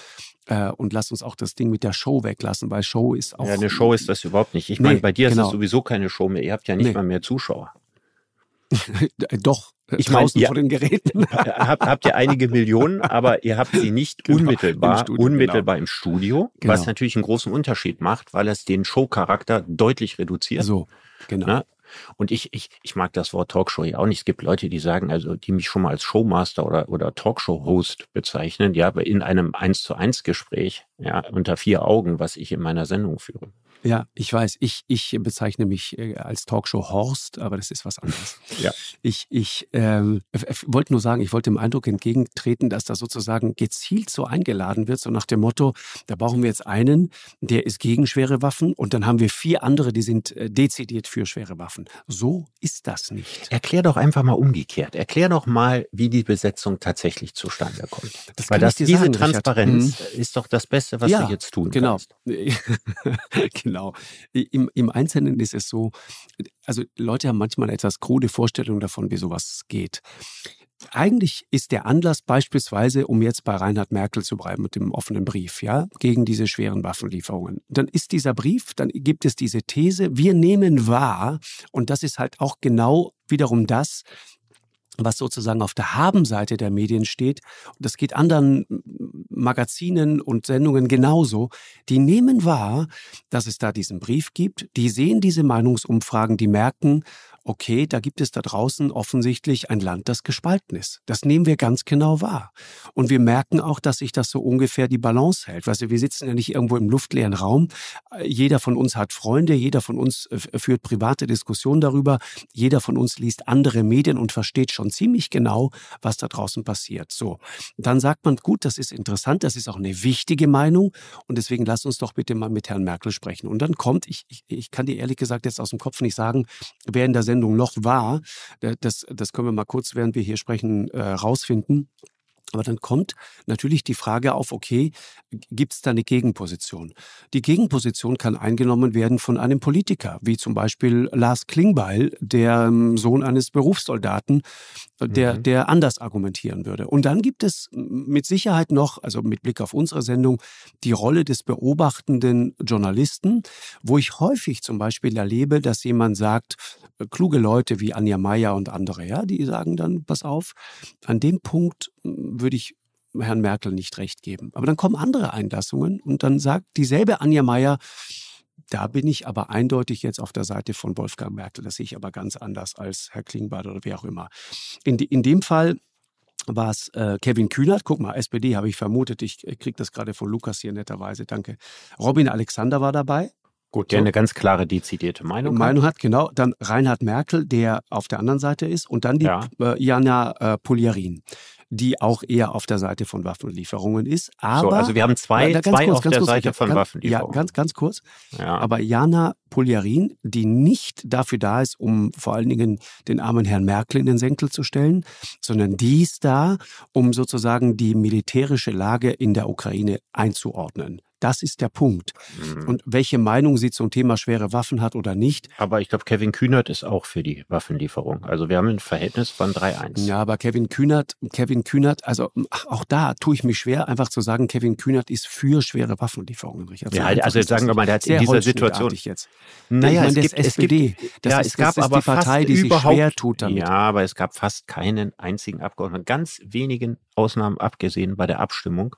B: Äh, und lass uns auch das Ding mit der Show weglassen, weil Show ist auch.
C: Ja, eine Show ist das überhaupt nicht. Ich nee, meine, bei dir genau. ist es sowieso keine Show mehr. Ihr habt ja nicht nee. mal mehr Zuschauer.
B: Doch, ich draußen mein, vor den Geräten.
C: habt, habt ihr einige Millionen, aber ihr habt sie nicht genau, unmittelbar, im Studio, unmittelbar genau. im Studio, genau. was natürlich einen großen Unterschied macht, weil es den Showcharakter deutlich reduziert.
B: So, genau. Na?
C: Und ich, ich, ich mag das Wort Talkshow ja auch nicht. Es gibt Leute, die sagen, also die mich schon mal als Showmaster oder, oder Talkshow-Host bezeichnen, ja, in einem eins zu eins Gespräch, ja, unter vier Augen, was ich in meiner Sendung führe.
B: Ja, ich weiß. Ich, ich bezeichne mich äh, als Talkshow Horst, aber das ist was anderes.
C: ja.
B: Ich, ich ähm, wollte nur sagen, ich wollte dem Eindruck entgegentreten, dass da sozusagen gezielt so eingeladen wird, so nach dem Motto, da brauchen wir jetzt einen, der ist gegen schwere Waffen und dann haben wir vier andere, die sind äh, dezidiert für schwere Waffen. So ist das nicht.
C: Erklär doch einfach mal umgekehrt. Erklär doch mal, wie die Besetzung tatsächlich zustande kommt. Das Weil das, diese sagen, Transparenz Richard. ist doch das Beste, was ja, du jetzt tun
B: genau.
C: kannst.
B: genau. Genau. Im, Im Einzelnen ist es so, also Leute haben manchmal etwas krude Vorstellungen davon, wie sowas geht. Eigentlich ist der Anlass beispielsweise, um jetzt bei Reinhard Merkel zu bleiben mit dem offenen Brief, ja, gegen diese schweren Waffenlieferungen. Dann ist dieser Brief, dann gibt es diese These, wir nehmen wahr, und das ist halt auch genau wiederum das, was sozusagen auf der Habenseite der Medien steht, und das geht anderen Magazinen und Sendungen genauso, die nehmen wahr, dass es da diesen Brief gibt, die sehen diese Meinungsumfragen, die merken, okay, da gibt es da draußen offensichtlich ein Land, das gespalten ist. Das nehmen wir ganz genau wahr. Und wir merken auch, dass sich das so ungefähr die Balance hält. Weißt du, wir sitzen ja nicht irgendwo im luftleeren Raum. Jeder von uns hat Freunde, jeder von uns äh, führt private Diskussionen darüber, jeder von uns liest andere Medien und versteht schon ziemlich genau, was da draußen passiert. So, dann sagt man, gut, das ist interessant, das ist auch eine wichtige Meinung und deswegen lass uns doch bitte mal mit Herrn Merkel sprechen. Und dann kommt, ich, ich, ich kann dir ehrlich gesagt jetzt aus dem Kopf nicht sagen, wer in der Sendung noch war. Das, das können wir mal kurz, während wir hier sprechen, äh, rausfinden. Aber dann kommt natürlich die Frage auf, okay, gibt es da eine Gegenposition? Die Gegenposition kann eingenommen werden von einem Politiker, wie zum Beispiel Lars Klingbeil, der ähm, Sohn eines Berufssoldaten, der, mhm. der anders argumentieren würde. Und dann gibt es mit Sicherheit noch, also mit Blick auf unsere Sendung, die Rolle des beobachtenden Journalisten, wo ich häufig zum Beispiel erlebe, dass jemand sagt, äh, kluge Leute wie Anja Meier und andere, ja, die sagen dann, pass auf, an dem Punkt würde ich Herrn Merkel nicht recht geben. Aber dann kommen andere Einlassungen und dann sagt dieselbe Anja Meier, da bin ich aber eindeutig jetzt auf der Seite von Wolfgang Merkel. Das sehe ich aber ganz anders als Herr Klingbeil oder wer auch immer. In, in dem Fall war es äh, Kevin Kühnert. Guck mal, SPD habe ich vermutet. Ich kriege das gerade von Lukas hier netterweise. Danke. Robin Alexander war dabei.
C: Gut, der so. eine ganz klare, dezidierte Meinung,
B: Meinung hat. Genau, dann Reinhard Merkel, der auf der anderen Seite ist und dann die ja. äh, Jana äh, Poliarin die auch eher auf der Seite von Waffenlieferungen ist. Aber,
C: so, also wir haben zwei, na, zwei kurz, auf der kurz, Seite von
B: ganz,
C: Waffenlieferungen.
B: Ja, ganz, ganz kurz. Ja. Aber Jana Poljarin, die nicht dafür da ist, um vor allen Dingen den armen Herrn Merkel in den Senkel zu stellen, sondern die ist da, um sozusagen die militärische Lage in der Ukraine einzuordnen. Das ist der Punkt. Mhm. Und welche Meinung sie zum Thema schwere Waffen hat oder nicht.
C: Aber ich glaube, Kevin Kühnert ist auch für die Waffenlieferung. Also wir haben ein Verhältnis von 3-1.
B: Ja, aber Kevin Kühnert, Kevin Kühnert, also auch da tue ich mich schwer, einfach zu sagen, Kevin Kühnert ist für schwere Waffenlieferungen.
C: Richard. Ja, also jetzt sagen wir mal, der hat in dieser Situation.
B: Jetzt. Naja, ich meine, es, gibt, SPD, es gibt, das ja, ist, es gab das ist aber die Partei, die sich schwer tut damit.
C: Ja, aber es gab fast keinen einzigen Abgeordneten, ganz wenigen Ausnahmen abgesehen bei der Abstimmung,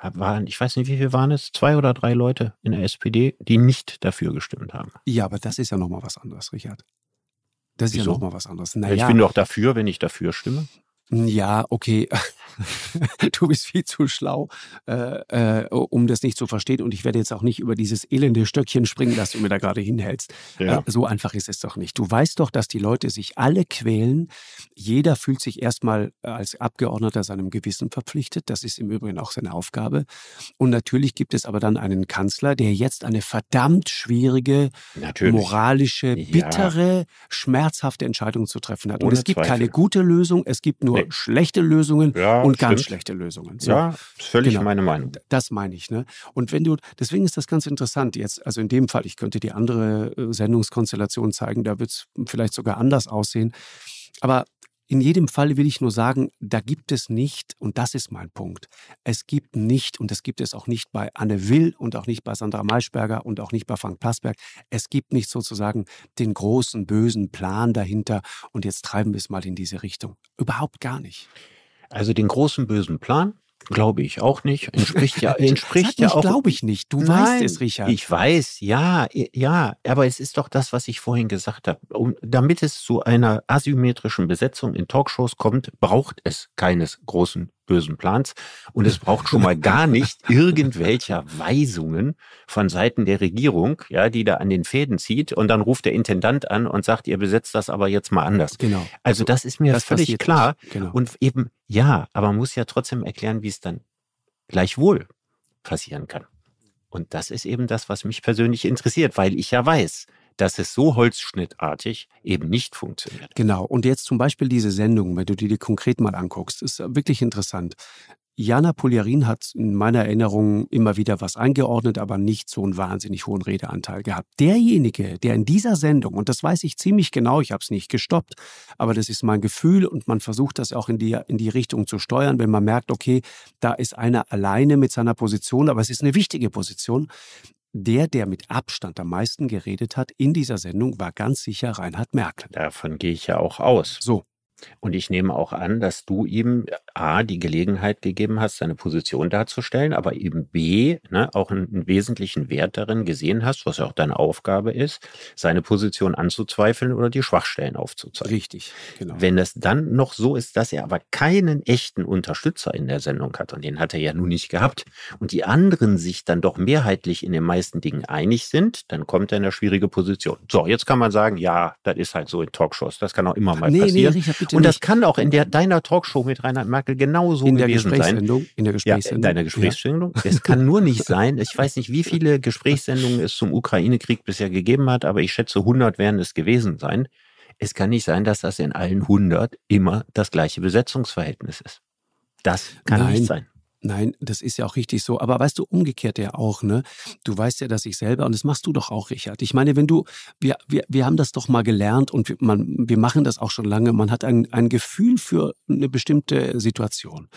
C: waren, ich weiß nicht, wie viele waren es, zwei oder drei Leute in der SPD, die nicht dafür gestimmt haben.
B: Ja, aber das ist ja nochmal was anderes, Richard. Das ist Wieso? ja nochmal was anderes.
C: Naja, ich bin doch dafür, wenn ich dafür stimme.
B: Ja, okay. du bist viel zu schlau, äh, äh, um das nicht zu verstehen. Und ich werde jetzt auch nicht über dieses elende Stöckchen springen, das du mir da gerade hinhältst. Ja. Äh, so einfach ist es doch nicht. Du weißt doch, dass die Leute sich alle quälen. Jeder fühlt sich erstmal als Abgeordneter seinem Gewissen verpflichtet. Das ist im Übrigen auch seine Aufgabe. Und natürlich gibt es aber dann einen Kanzler, der jetzt eine verdammt schwierige, natürlich. moralische, bittere, ja. schmerzhafte Entscheidung zu treffen hat. Ohne Und es gibt Zweifel. keine gute Lösung. Es gibt nur nee. schlechte Lösungen ja, und ganz schlechte Lösungen.
C: So. Ja, völlig genau. meine Meinung.
B: Das meine ich. Ne? Und wenn du, deswegen ist das ganz interessant jetzt, also in dem Fall, ich könnte die andere äh, Sendungskonstellation zeigen, da wird es vielleicht sogar anders aussehen. Aber in jedem Fall will ich nur sagen, da gibt es nicht, und das ist mein Punkt, es gibt nicht, und das gibt es auch nicht bei Anne Will und auch nicht bei Sandra Maischberger und auch nicht bei Frank Plasberg, es gibt nicht sozusagen den großen, bösen Plan dahinter und jetzt treiben wir es mal in diese Richtung. Überhaupt gar nicht.
C: Also den großen, bösen Plan, Glaube ich auch nicht. Entspricht ja, entspricht ja auch.
B: Glaube ich nicht. Du Nein, weißt es, Richard.
C: Ich weiß, ja, ja. Aber es ist doch das, was ich vorhin gesagt habe. Um, damit es zu einer asymmetrischen Besetzung in Talkshows kommt, braucht es keines großen bösen Plans. Und es braucht schon mal gar nicht irgendwelcher Weisungen von Seiten der Regierung, ja, die da an den Fäden zieht. Und dann ruft der Intendant an und sagt, ihr besetzt das aber jetzt mal anders.
B: Genau.
C: Also das ist mir das völlig klar. Genau. Und eben, ja, aber man muss ja trotzdem erklären, wie es dann gleichwohl passieren kann. Und das ist eben das, was mich persönlich interessiert, weil ich ja weiß, dass es so holzschnittartig eben nicht funktioniert.
B: Genau. Und jetzt zum Beispiel diese Sendung, wenn du die dir konkret mal anguckst, ist wirklich interessant. Jana Poliarin hat in meiner Erinnerung immer wieder was eingeordnet, aber nicht so einen wahnsinnig hohen Redeanteil gehabt. Derjenige, der in dieser Sendung, und das weiß ich ziemlich genau, ich habe es nicht gestoppt, aber das ist mein Gefühl und man versucht das auch in die, in die Richtung zu steuern, wenn man merkt, okay, da ist einer alleine mit seiner Position, aber es ist eine wichtige Position, der, der mit Abstand am meisten geredet hat in dieser Sendung, war ganz sicher Reinhard Merkel.
C: Davon gehe ich ja auch aus.
B: So.
C: Und ich nehme auch an, dass du ihm A, die Gelegenheit gegeben hast, seine Position darzustellen, aber eben B, ne, auch einen, einen, wesentlichen Wert darin gesehen hast, was ja auch deine Aufgabe ist, seine Position anzuzweifeln oder die Schwachstellen aufzuzeigen.
B: Richtig,
C: genau. Wenn es dann noch so ist, dass er aber keinen echten Unterstützer in der Sendung hat, und den hat er ja nun nicht gehabt, und die anderen sich dann doch mehrheitlich in den meisten Dingen einig sind, dann kommt er in eine schwierige Position. So, jetzt kann man sagen, ja, das ist halt so in Talkshows, das kann auch immer mal nee, passieren. Nee, Richard, und das nicht. kann auch in der, deiner Talkshow mit Reinhard Merkel genauso in gewesen sein.
B: In der Gesprächssendung. Ja, in
C: deiner Gesprächssendung. Ja. Es kann nur nicht sein, ich weiß nicht, wie viele Gesprächssendungen es zum Ukraine-Krieg bisher gegeben hat, aber ich schätze 100 werden es gewesen sein. Es kann nicht sein, dass das in allen 100 immer das gleiche Besetzungsverhältnis ist. Das kann Nein. nicht sein.
B: Nein, das ist ja auch richtig so. Aber weißt du, umgekehrt ja auch, ne? Du weißt ja, dass ich selber, und das machst du doch auch, Richard. Ich meine, wenn du, wir, wir, wir haben das doch mal gelernt und wir, man, wir machen das auch schon lange. Man hat ein, ein Gefühl für eine bestimmte Situation.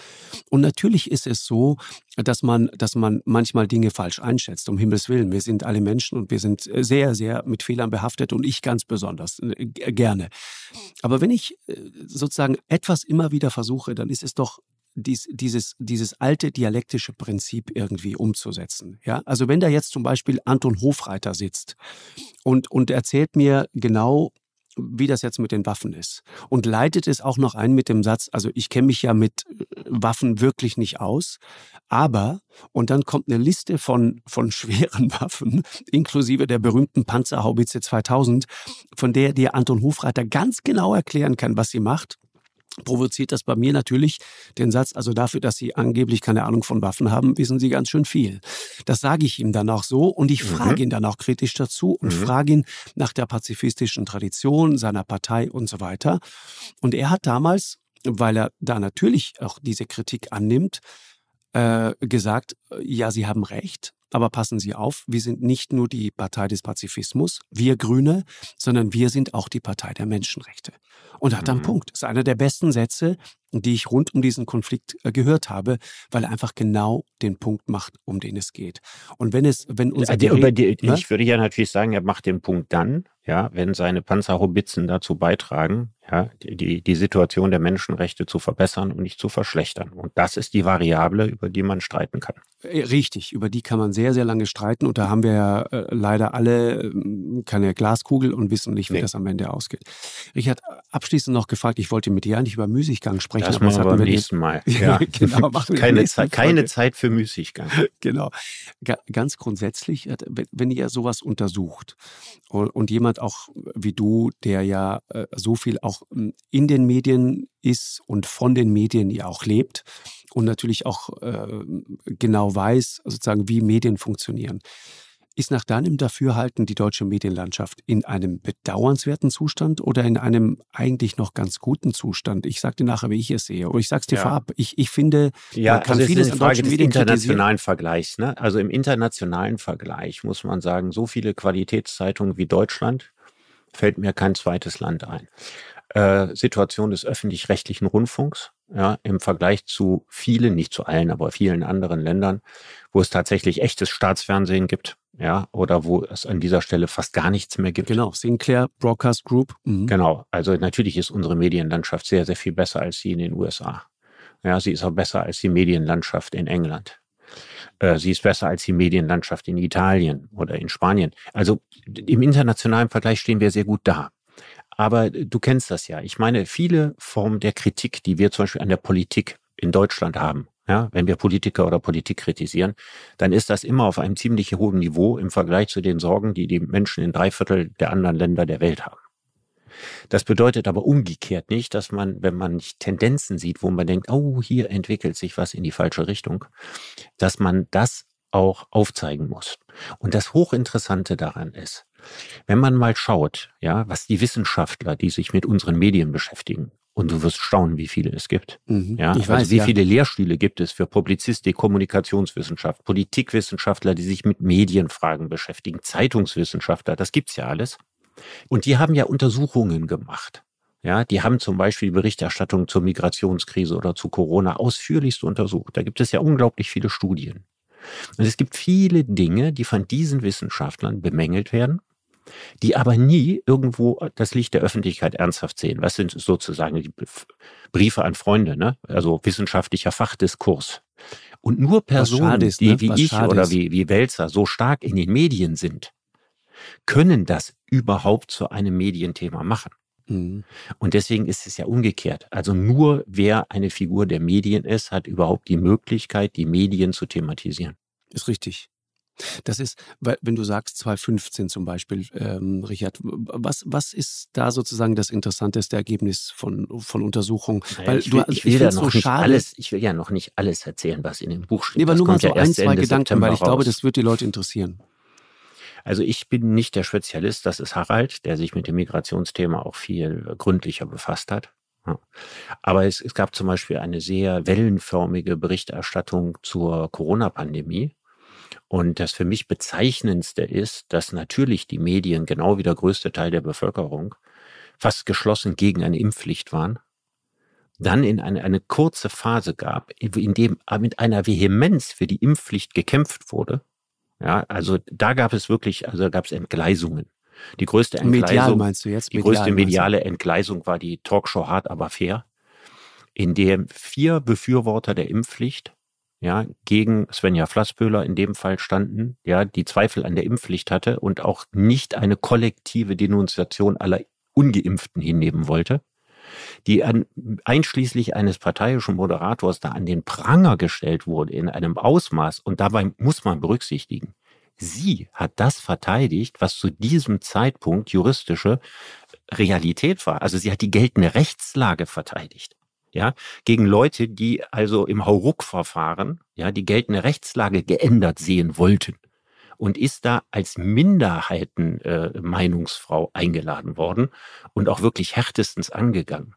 B: Und natürlich ist es so, dass man, dass man manchmal Dinge falsch einschätzt, um Himmels Willen. Wir sind alle Menschen und wir sind sehr, sehr mit Fehlern behaftet und ich ganz besonders äh, gerne. Aber wenn ich äh, sozusagen etwas immer wieder versuche, dann ist es doch dies, dieses, dieses alte dialektische Prinzip irgendwie umzusetzen. Ja? Also wenn da jetzt zum Beispiel Anton Hofreiter sitzt und, und erzählt mir genau, wie das jetzt mit den Waffen ist. Und leitet es auch noch ein mit dem Satz, also ich kenne mich ja mit äh, Waffen wirklich nicht aus, aber, und dann kommt eine Liste von, von schweren Waffen, inklusive der berühmten Panzerhaubitze 2000, von der dir Anton Hofreiter ganz genau erklären kann, was sie macht provoziert das bei mir natürlich den Satz, also dafür, dass Sie angeblich keine Ahnung von Waffen haben, wissen Sie ganz schön viel. Das sage ich ihm dann auch so und ich mhm. frage ihn dann auch kritisch dazu und mhm. frage ihn nach der pazifistischen Tradition seiner Partei und so weiter. Und er hat damals, weil er da natürlich auch diese Kritik annimmt, äh, gesagt, ja, Sie haben recht, aber passen Sie auf, wir sind nicht nur die Partei des Pazifismus, wir Grüne, sondern wir sind auch die Partei der Menschenrechte. Und hat mhm. einen Punkt. Das ist einer der besten Sätze, die ich rund um diesen Konflikt äh, gehört habe, weil er einfach genau den Punkt macht, um den es geht. Und wenn es, wenn unser
C: also, Gerät, die, ne? ich würde ja natürlich sagen, er macht den Punkt dann, ja, wenn seine Panzerhobitzen dazu beitragen, ja, die, die Situation der Menschenrechte zu verbessern und nicht zu verschlechtern. Und das ist die Variable, über die man streiten kann.
B: Äh, richtig, über die kann man sehr, sehr lange streiten. Und da haben wir ja äh, leider alle äh, keine Glaskugel und wissen nicht, wie nee. das am Ende ausgeht. Richard, abschließend noch gefragt, ich wollte mit dir eigentlich über Müßiggang sprechen.
C: Das machen wir beim nächsten Mal. Ja. genau, keine, Zeit, keine Zeit für Müßiggang.
B: genau. Ganz grundsätzlich, wenn ihr sowas untersucht und jemand auch wie du, der ja so viel auch hm, in den Medien ist und von den Medien ja auch lebt und natürlich auch genau weiß, sozusagen, wie Medien funktionieren. Ist nach deinem Dafürhalten die deutsche Medienlandschaft in einem bedauernswerten Zustand oder in einem eigentlich noch ganz guten Zustand? Ich sage dir nachher, wie ich es sehe. Oder ich sage es dir ja. vorab. Ich, ich finde,
C: ja, man kann also vieles ist eine Frage des internationalen Vergleichs. Ne? Also im internationalen Vergleich muss man sagen, so viele Qualitätszeitungen wie Deutschland fällt mir kein zweites Land ein. Äh, Situation des öffentlich-rechtlichen Rundfunks, ja, im Vergleich zu vielen, nicht zu allen, aber vielen anderen Ländern, wo es tatsächlich echtes Staatsfernsehen gibt, ja, oder wo es an dieser Stelle fast gar nichts mehr gibt.
B: Genau, Sinclair Broadcast Group.
C: Mhm. Genau, also natürlich ist unsere Medienlandschaft sehr, sehr viel besser als sie in den USA. Ja, sie ist auch besser als die Medienlandschaft in England. Äh, sie ist besser als die Medienlandschaft in Italien oder in Spanien. Also im internationalen Vergleich stehen wir sehr gut da. Aber du kennst das ja. Ich meine, viele Formen der Kritik, die wir zum Beispiel an der Politik in Deutschland haben, ja, wenn wir Politiker oder Politik kritisieren, dann ist das immer auf einem ziemlich hohen Niveau im Vergleich zu den Sorgen, die die Menschen in drei Viertel der anderen Länder der Welt haben. Das bedeutet aber umgekehrt nicht, dass man, wenn man nicht Tendenzen sieht, wo man denkt, oh, hier entwickelt sich was in die falsche Richtung, dass man das auch aufzeigen muss. Und das Hochinteressante daran ist, wenn man mal schaut, ja, was die Wissenschaftler, die sich mit unseren Medien beschäftigen, und du wirst staunen, wie viele es gibt. Mhm, ja, ich also weiß, wie ja. viele Lehrstühle gibt es für Publizistik, Kommunikationswissenschaft, Politikwissenschaftler, die sich mit Medienfragen beschäftigen, Zeitungswissenschaftler, das gibt's ja alles. Und die haben ja Untersuchungen gemacht. Ja, die haben zum Beispiel die Berichterstattung zur Migrationskrise oder zu Corona ausführlichst untersucht. Da gibt es ja unglaublich viele Studien. Und es gibt viele Dinge, die von diesen Wissenschaftlern bemängelt werden die aber nie irgendwo das Licht der Öffentlichkeit ernsthaft sehen. Was sind sozusagen die Briefe an Freunde, ne? also wissenschaftlicher Fachdiskurs. Und nur Personen, ist, die ne? wie ich oder wie, wie Welzer so stark in den Medien sind, können das überhaupt zu einem Medienthema machen. Mhm. Und deswegen ist es ja umgekehrt. Also nur wer eine Figur der Medien ist, hat überhaupt die Möglichkeit, die Medien zu thematisieren.
B: Ist richtig. Das ist, wenn du sagst 2015 zum Beispiel, ähm, Richard, was, was ist da sozusagen das interessanteste Ergebnis von, von Untersuchungen?
C: Weil ich will, du, ich will ja noch so nicht alles, ich will ja noch nicht alles erzählen, was in dem Buch steht.
B: Nee, aber nur mal so ja ein, zwei Ende Gedanken, September weil ich raus. glaube, das wird die Leute interessieren.
C: Also ich bin nicht der Spezialist, das ist Harald, der sich mit dem Migrationsthema auch viel gründlicher befasst hat. Aber es, es gab zum Beispiel eine sehr wellenförmige Berichterstattung zur Corona-Pandemie und das für mich bezeichnendste ist, dass natürlich die Medien, genau wie der größte Teil der Bevölkerung, fast geschlossen gegen eine Impfpflicht waren. Dann in eine, eine kurze Phase gab, in dem mit einer Vehemenz für die Impfpflicht gekämpft wurde. Ja, also da gab es wirklich, also gab es Entgleisungen. Die größte Entgleisung,
B: medial meinst du jetzt?
C: Die größte mediale Entgleisung war die Talkshow Hart aber fair, in der vier Befürworter der Impfpflicht ja, gegen Svenja Flasspöhler in dem Fall standen, ja, die Zweifel an der Impfpflicht hatte und auch nicht eine kollektive Denunziation aller Ungeimpften hinnehmen wollte, die an, einschließlich eines parteiischen Moderators da an den Pranger gestellt wurde in einem Ausmaß. Und dabei muss man berücksichtigen, sie hat das verteidigt, was zu diesem Zeitpunkt juristische Realität war. Also sie hat die geltende Rechtslage verteidigt. Ja, gegen Leute, die also im Hauruck-Verfahren, ja, die geltende Rechtslage geändert sehen wollten und ist da als Minderheiten-Meinungsfrau äh, eingeladen worden und auch wirklich härtestens angegangen.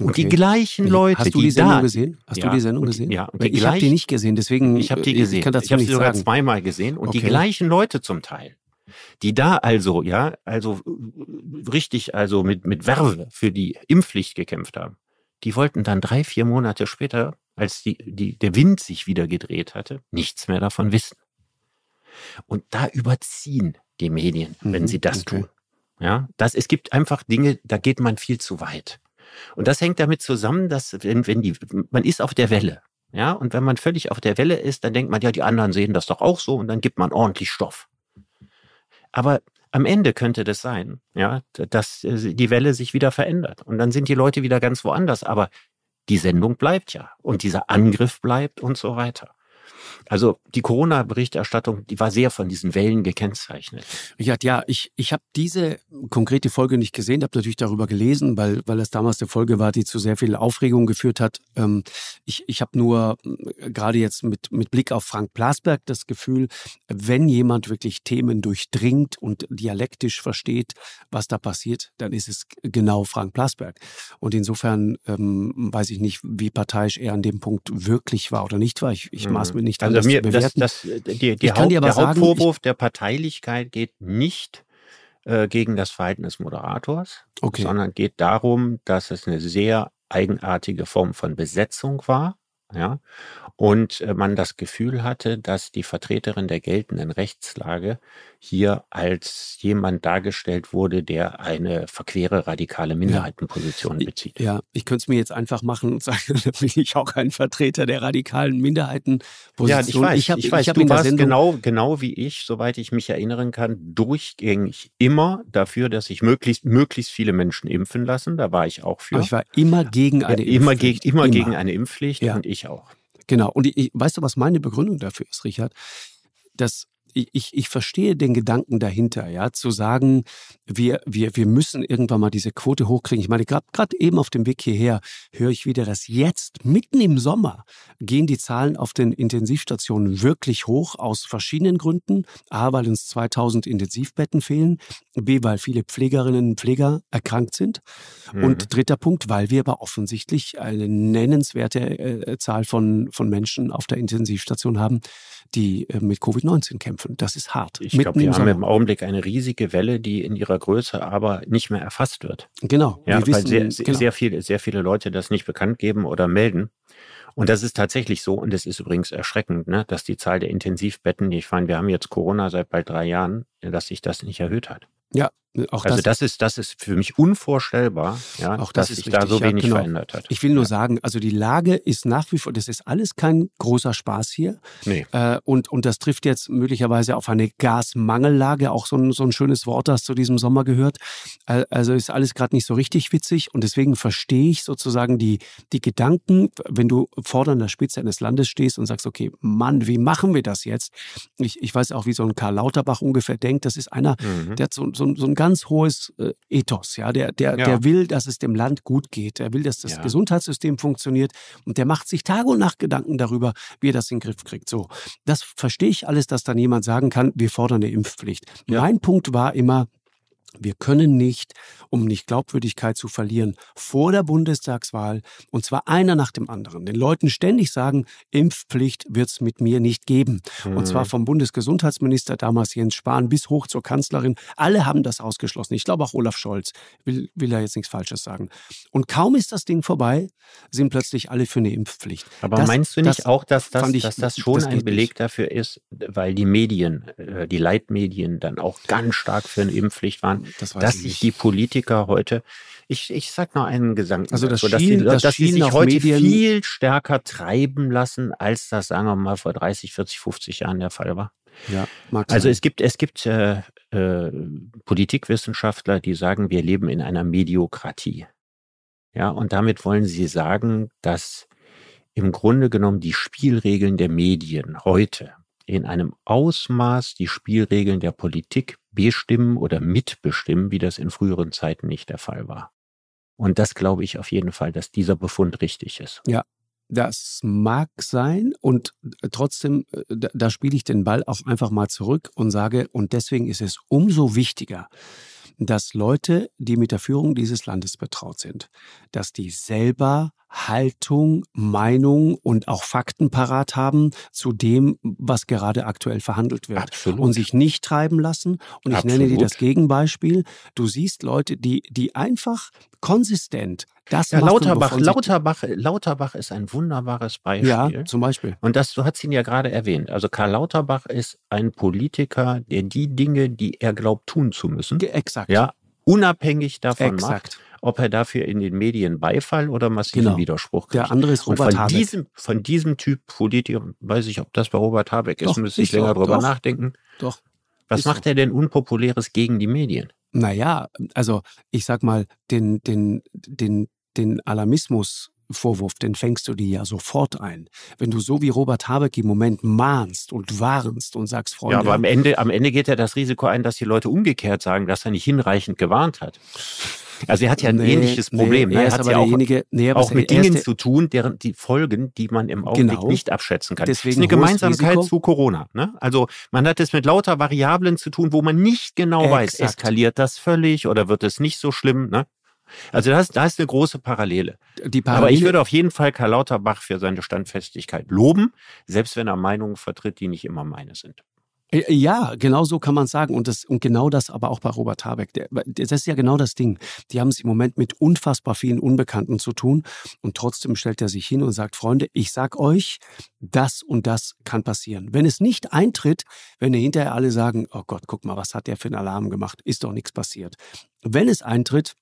C: Und okay. die gleichen Leute,
B: hast du die, die Sendung da, gesehen? Hast ja, du die Sendung
C: und,
B: gesehen?
C: Ja,
B: und ich habe die nicht gesehen, deswegen
C: ich habe die gesehen. Ich, kann ich habe sie sogar sagen. zweimal gesehen und okay. die gleichen Leute zum Teil, die da also ja, also richtig also mit mit Werbe für die Impfpflicht gekämpft haben. Die wollten dann drei, vier Monate später, als die, die, der Wind sich wieder gedreht hatte, nichts mehr davon wissen. Und da überziehen die Medien, wenn mhm, sie das okay. tun. Ja, das, es gibt einfach Dinge, da geht man viel zu weit. Und das hängt damit zusammen, dass wenn, wenn die, man ist auf der Welle. Ja, und wenn man völlig auf der Welle ist, dann denkt man, ja, die anderen sehen das doch auch so und dann gibt man ordentlich Stoff. Aber am Ende könnte das sein, ja, dass äh, die Welle sich wieder verändert und dann sind die Leute wieder ganz woanders. Aber die Sendung bleibt ja und dieser Angriff bleibt und so weiter. Also die Corona-Berichterstattung, die war sehr von diesen Wellen gekennzeichnet.
B: Richard, ja, ich, ich habe diese konkrete Folge nicht gesehen, habe natürlich darüber gelesen, weil, weil das damals eine Folge war, die zu sehr viel Aufregung geführt hat. Ähm, ich ich habe nur äh, gerade jetzt mit, mit Blick auf Frank Plasberg das Gefühl, wenn jemand wirklich Themen durchdringt und dialektisch versteht, was da passiert, dann ist es genau Frank Plasberg. Und insofern ähm, weiß ich nicht, wie parteiisch er an dem Punkt wirklich war oder nicht war. Ich, ich maß mir nicht
C: also mir, das, das, die, die Haupt, der sagen, Hauptvorwurf der Parteilichkeit geht nicht äh, gegen das Verhalten des Moderators, okay. sondern geht darum, dass es eine sehr eigenartige Form von Besetzung war. Ja, und äh, man das Gefühl hatte, dass die Vertreterin der geltenden Rechtslage hier als jemand dargestellt wurde, der eine verquere radikale Minderheitenposition
B: ja.
C: bezieht.
B: Ja, ich könnte es mir jetzt einfach machen und sagen, da bin ich auch ein Vertreter der radikalen Minderheitenposition.
C: Ja, ich weiß, ich, hab, ich weiß, ich du warst genau, genau wie ich, soweit ich mich erinnern kann, durchgängig immer dafür, dass sich möglichst, möglichst viele Menschen impfen lassen. Da war ich auch für. Aber
B: ich war immer gegen eine
C: ja, immer Impfpflicht. Gegen, immer, immer gegen eine Impfpflicht ja. und ich auch.
B: Genau. Und ich, weißt du, was meine Begründung dafür ist, Richard? Dass ich, ich verstehe den Gedanken dahinter, ja, zu sagen, wir, wir, wir müssen irgendwann mal diese Quote hochkriegen. Ich meine, gerade eben auf dem Weg hierher höre ich wieder, dass jetzt mitten im Sommer gehen die Zahlen auf den Intensivstationen wirklich hoch aus verschiedenen Gründen. A, weil uns 2000 Intensivbetten fehlen. B, weil viele Pflegerinnen und Pfleger erkrankt sind. Mhm. Und dritter Punkt, weil wir aber offensichtlich eine nennenswerte äh, Zahl von, von Menschen auf der Intensivstation haben, die äh, mit Covid-19 kämpfen. Das ist hart.
C: Ich glaube, wir haben im Augenblick eine riesige Welle, die in ihrer Größe aber nicht mehr erfasst wird.
B: Genau.
C: Ja, weil wissen, sehr, genau. sehr, viele, sehr viele Leute das nicht bekannt geben oder melden. Und das ist tatsächlich so, und es ist übrigens erschreckend, ne, dass die Zahl der Intensivbetten, ich meine, wir haben jetzt Corona seit bald drei Jahren, dass sich das nicht erhöht hat.
B: Ja,
C: auch also das, das, ist, das ist für mich unvorstellbar, ja, auch das dass sich da so wenig ja, genau. verändert hat.
B: Ich will nur ja. sagen, also die Lage ist nach wie vor, das ist alles kein großer Spaß hier.
C: Nee.
B: Äh, und, und das trifft jetzt möglicherweise auf eine Gasmangellage, auch so ein, so ein schönes Wort, das zu diesem Sommer gehört. Äh, also ist alles gerade nicht so richtig witzig und deswegen verstehe ich sozusagen die, die Gedanken, wenn du vor der Spitze eines Landes stehst und sagst, okay, Mann, wie machen wir das jetzt? Ich, ich weiß auch, wie so ein Karl Lauterbach ungefähr denkt. Das ist einer, mhm. der hat so, so, so ein ganz hohes äh, Ethos. Ja, der, der, ja. der will, dass es dem Land gut geht. Er will, dass das ja. Gesundheitssystem funktioniert und der macht sich Tag und Nacht Gedanken darüber, wie er das in den Griff kriegt. So, das verstehe ich alles, dass dann jemand sagen kann, wir fordern eine Impfpflicht. Ja. Mein Punkt war immer, wir können nicht, um nicht Glaubwürdigkeit zu verlieren, vor der Bundestagswahl, und zwar einer nach dem anderen, den Leuten ständig sagen, Impfpflicht wird es mit mir nicht geben. Mhm. Und zwar mhm. vom Bundesgesundheitsminister damals Jens Spahn bis hoch zur Kanzlerin. Alle haben das ausgeschlossen. Ich glaube auch Olaf Scholz will, will da jetzt nichts Falsches sagen. Und kaum ist das Ding vorbei, sind plötzlich alle für eine Impfpflicht.
C: Aber das, meinst du nicht das auch, dass das, ich, dass das schon das ein Beleg nicht. dafür ist, weil die Medien, äh, die Leitmedien dann auch ganz stark für eine Impfpflicht waren? Das dass sich die Politiker heute, ich, ich sag noch einen Gesang,
B: also das so,
C: dass,
B: Schielen,
C: die,
B: das
C: dass die sich heute Medien viel stärker treiben lassen, als das, sagen wir mal, vor 30, 40, 50 Jahren der Fall war.
B: Ja,
C: Also
B: sein.
C: es gibt, es gibt äh, äh, Politikwissenschaftler, die sagen, wir leben in einer Mediokratie. Ja, und damit wollen sie sagen, dass im Grunde genommen die Spielregeln der Medien heute in einem Ausmaß die Spielregeln der Politik bestimmen oder mitbestimmen, wie das in früheren Zeiten nicht der Fall war. Und das glaube ich auf jeden Fall, dass dieser Befund richtig ist.
B: Das mag sein und trotzdem, äh, da, da spiele ich den Ball auch einfach mal zurück und sage, und deswegen ist es umso wichtiger, dass Leute, die mit der Führung dieses Landes betraut sind, dass die selber Haltung, Meinung und auch Fakten parat haben zu dem, was gerade aktuell verhandelt wird.
C: Absolut.
B: Und sich nicht treiben lassen. Und ich nenne dir das Gegenbeispiel. Du siehst Leute, die, die einfach konsistent das
C: ja, Lauterbach, Lauterbach, Lauterbach ist ein wunderbares Beispiel.
B: Ja, zum Beispiel.
C: Und das, du hast ihn ja gerade erwähnt. Also Karl Lauterbach ist ein Politiker, der die Dinge, die er glaubt tun zu müssen,
B: Ge- Exakt.
C: ja, unabhängig davon macht,
B: Exakt.
C: ob er dafür in den Medien Beifall oder massiven
B: Genau.
C: Widerspruch kriegt.
B: Der andere ist Robert
C: von
B: Habeck.
C: diesem, von diesem Typ Politiker, weiß ich, ob das bei Robert Habeck ist,
B: Doch,
C: müsste ich
B: ist so,
C: länger drüber
B: doch.
C: nachdenken.
B: Doch.
C: Was
B: Ist so.
C: macht er denn Unpopuläres gegen die Medien?
B: Naja, also ich sag mal, den, den, den, den Alarmismus-Vorwurf, den fängst du dir ja sofort ein. Wenn du so wie Robert Habeck im Moment mahnst und warnst und sagst, Freunde,
C: Ja, aber am Ende, am Ende geht er das Risiko ein, dass die Leute umgekehrt sagen, dass er nicht hinreichend gewarnt hat. Also er hat ja ein
B: nee,
C: ähnliches Problem.
B: Nee,
C: ne?
B: er
C: Er
B: ist
C: hat
B: aber
C: ja auch,
B: nee,
C: auch mit
B: er
C: Dingen zu tun, deren die Folgen, die man im Augenblick
B: Genau.
C: nicht abschätzen kann.
B: Deswegen
C: das ist eine Gemeinsamkeit
B: Risiko.
C: zu Corona. Ne? Also man hat es mit lauter Variablen zu tun, wo man nicht genau weiß,
B: Exakt.
C: eskaliert das völlig oder wird es nicht so schlimm. Ne? Also das, da ist eine große Parallele.
B: die
C: Aber ich
B: Parallele,
C: würde auf jeden Fall Karl Lauterbach für seine Standfestigkeit loben, selbst wenn er Meinungen vertritt, die nicht immer meine sind.
B: Äh, Ja, genau so kann man sagen. Und, das, und genau das aber auch bei Robert Habeck. Der, das ist ja genau das Ding. Die haben es im Moment mit unfassbar vielen Unbekannten zu tun. Und trotzdem stellt er sich hin und sagt, Freunde, ich sag euch, das und das kann passieren. Wenn es nicht eintritt, wenn ihr hinterher alle sagen, oh Gott, guck mal, was hat der für einen Alarm gemacht? Ist doch nichts passiert. Wenn es eintritt,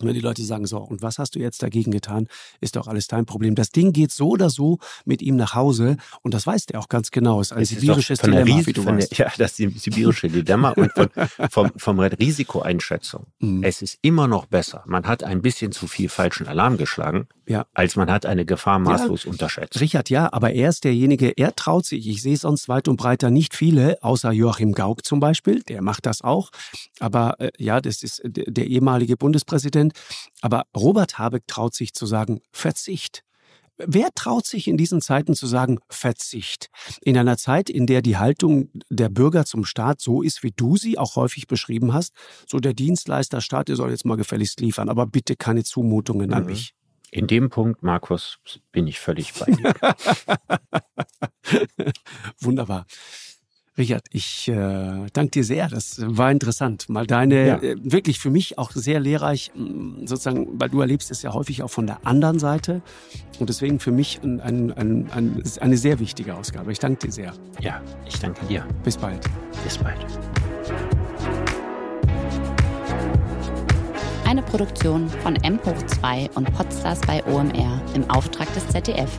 B: wenn die Leute sagen, so, und was hast du jetzt dagegen getan? Ist doch alles dein Problem. Das Ding geht so oder so mit ihm nach Hause und das weiß der auch ganz genau. Es ist ein
C: Es ist
B: sibirisches
C: der
B: Dilemma,
C: Ries-
B: wie du
C: von der,
B: weißt.
C: Ja, das ist sibirische Dilemma und von, vom, vom Risikoeinschätzung.
B: Mhm.
C: Es ist immer noch besser. Man hat ein bisschen zu viel falschen Alarm geschlagen,
B: Ja.
C: als man hat eine Gefahr maßlos unterschätzt.
B: Richard, ja, aber er ist derjenige, er traut sich. Ich sehe sonst weit und breiter nicht viele, außer Joachim Gauck zum Beispiel, der macht das auch. Aber äh, ja, das ist der, der ehemalige Bundespräsident. Aber Robert Habeck traut sich zu sagen, Verzicht. Wer traut sich in diesen Zeiten zu sagen, Verzicht? In einer Zeit, in der die Haltung der Bürger zum Staat so ist, wie du sie auch häufig beschrieben hast, so der Dienstleisterstaat, der soll jetzt mal gefälligst liefern, aber bitte keine Zumutungen an
C: Mhm.
B: mich.
C: In dem Punkt, Markus, bin ich völlig bei dir.
B: Wunderbar. Richard, ich äh, danke dir sehr. Das war interessant. Mal deine,
C: Ja.
B: äh, wirklich für mich auch sehr lehrreich, mh, sozusagen, weil du erlebst es ja häufig auch von der anderen Seite. Und deswegen für mich ein, ein, ein, ein, eine sehr wichtige Ausgabe. Ich danke dir sehr.
C: ja, ich danke dir.
B: Bis bald.
C: Bis bald.
A: Eine Produktion von M hoch 2 und Podstars bei OMR im Auftrag des ZDF.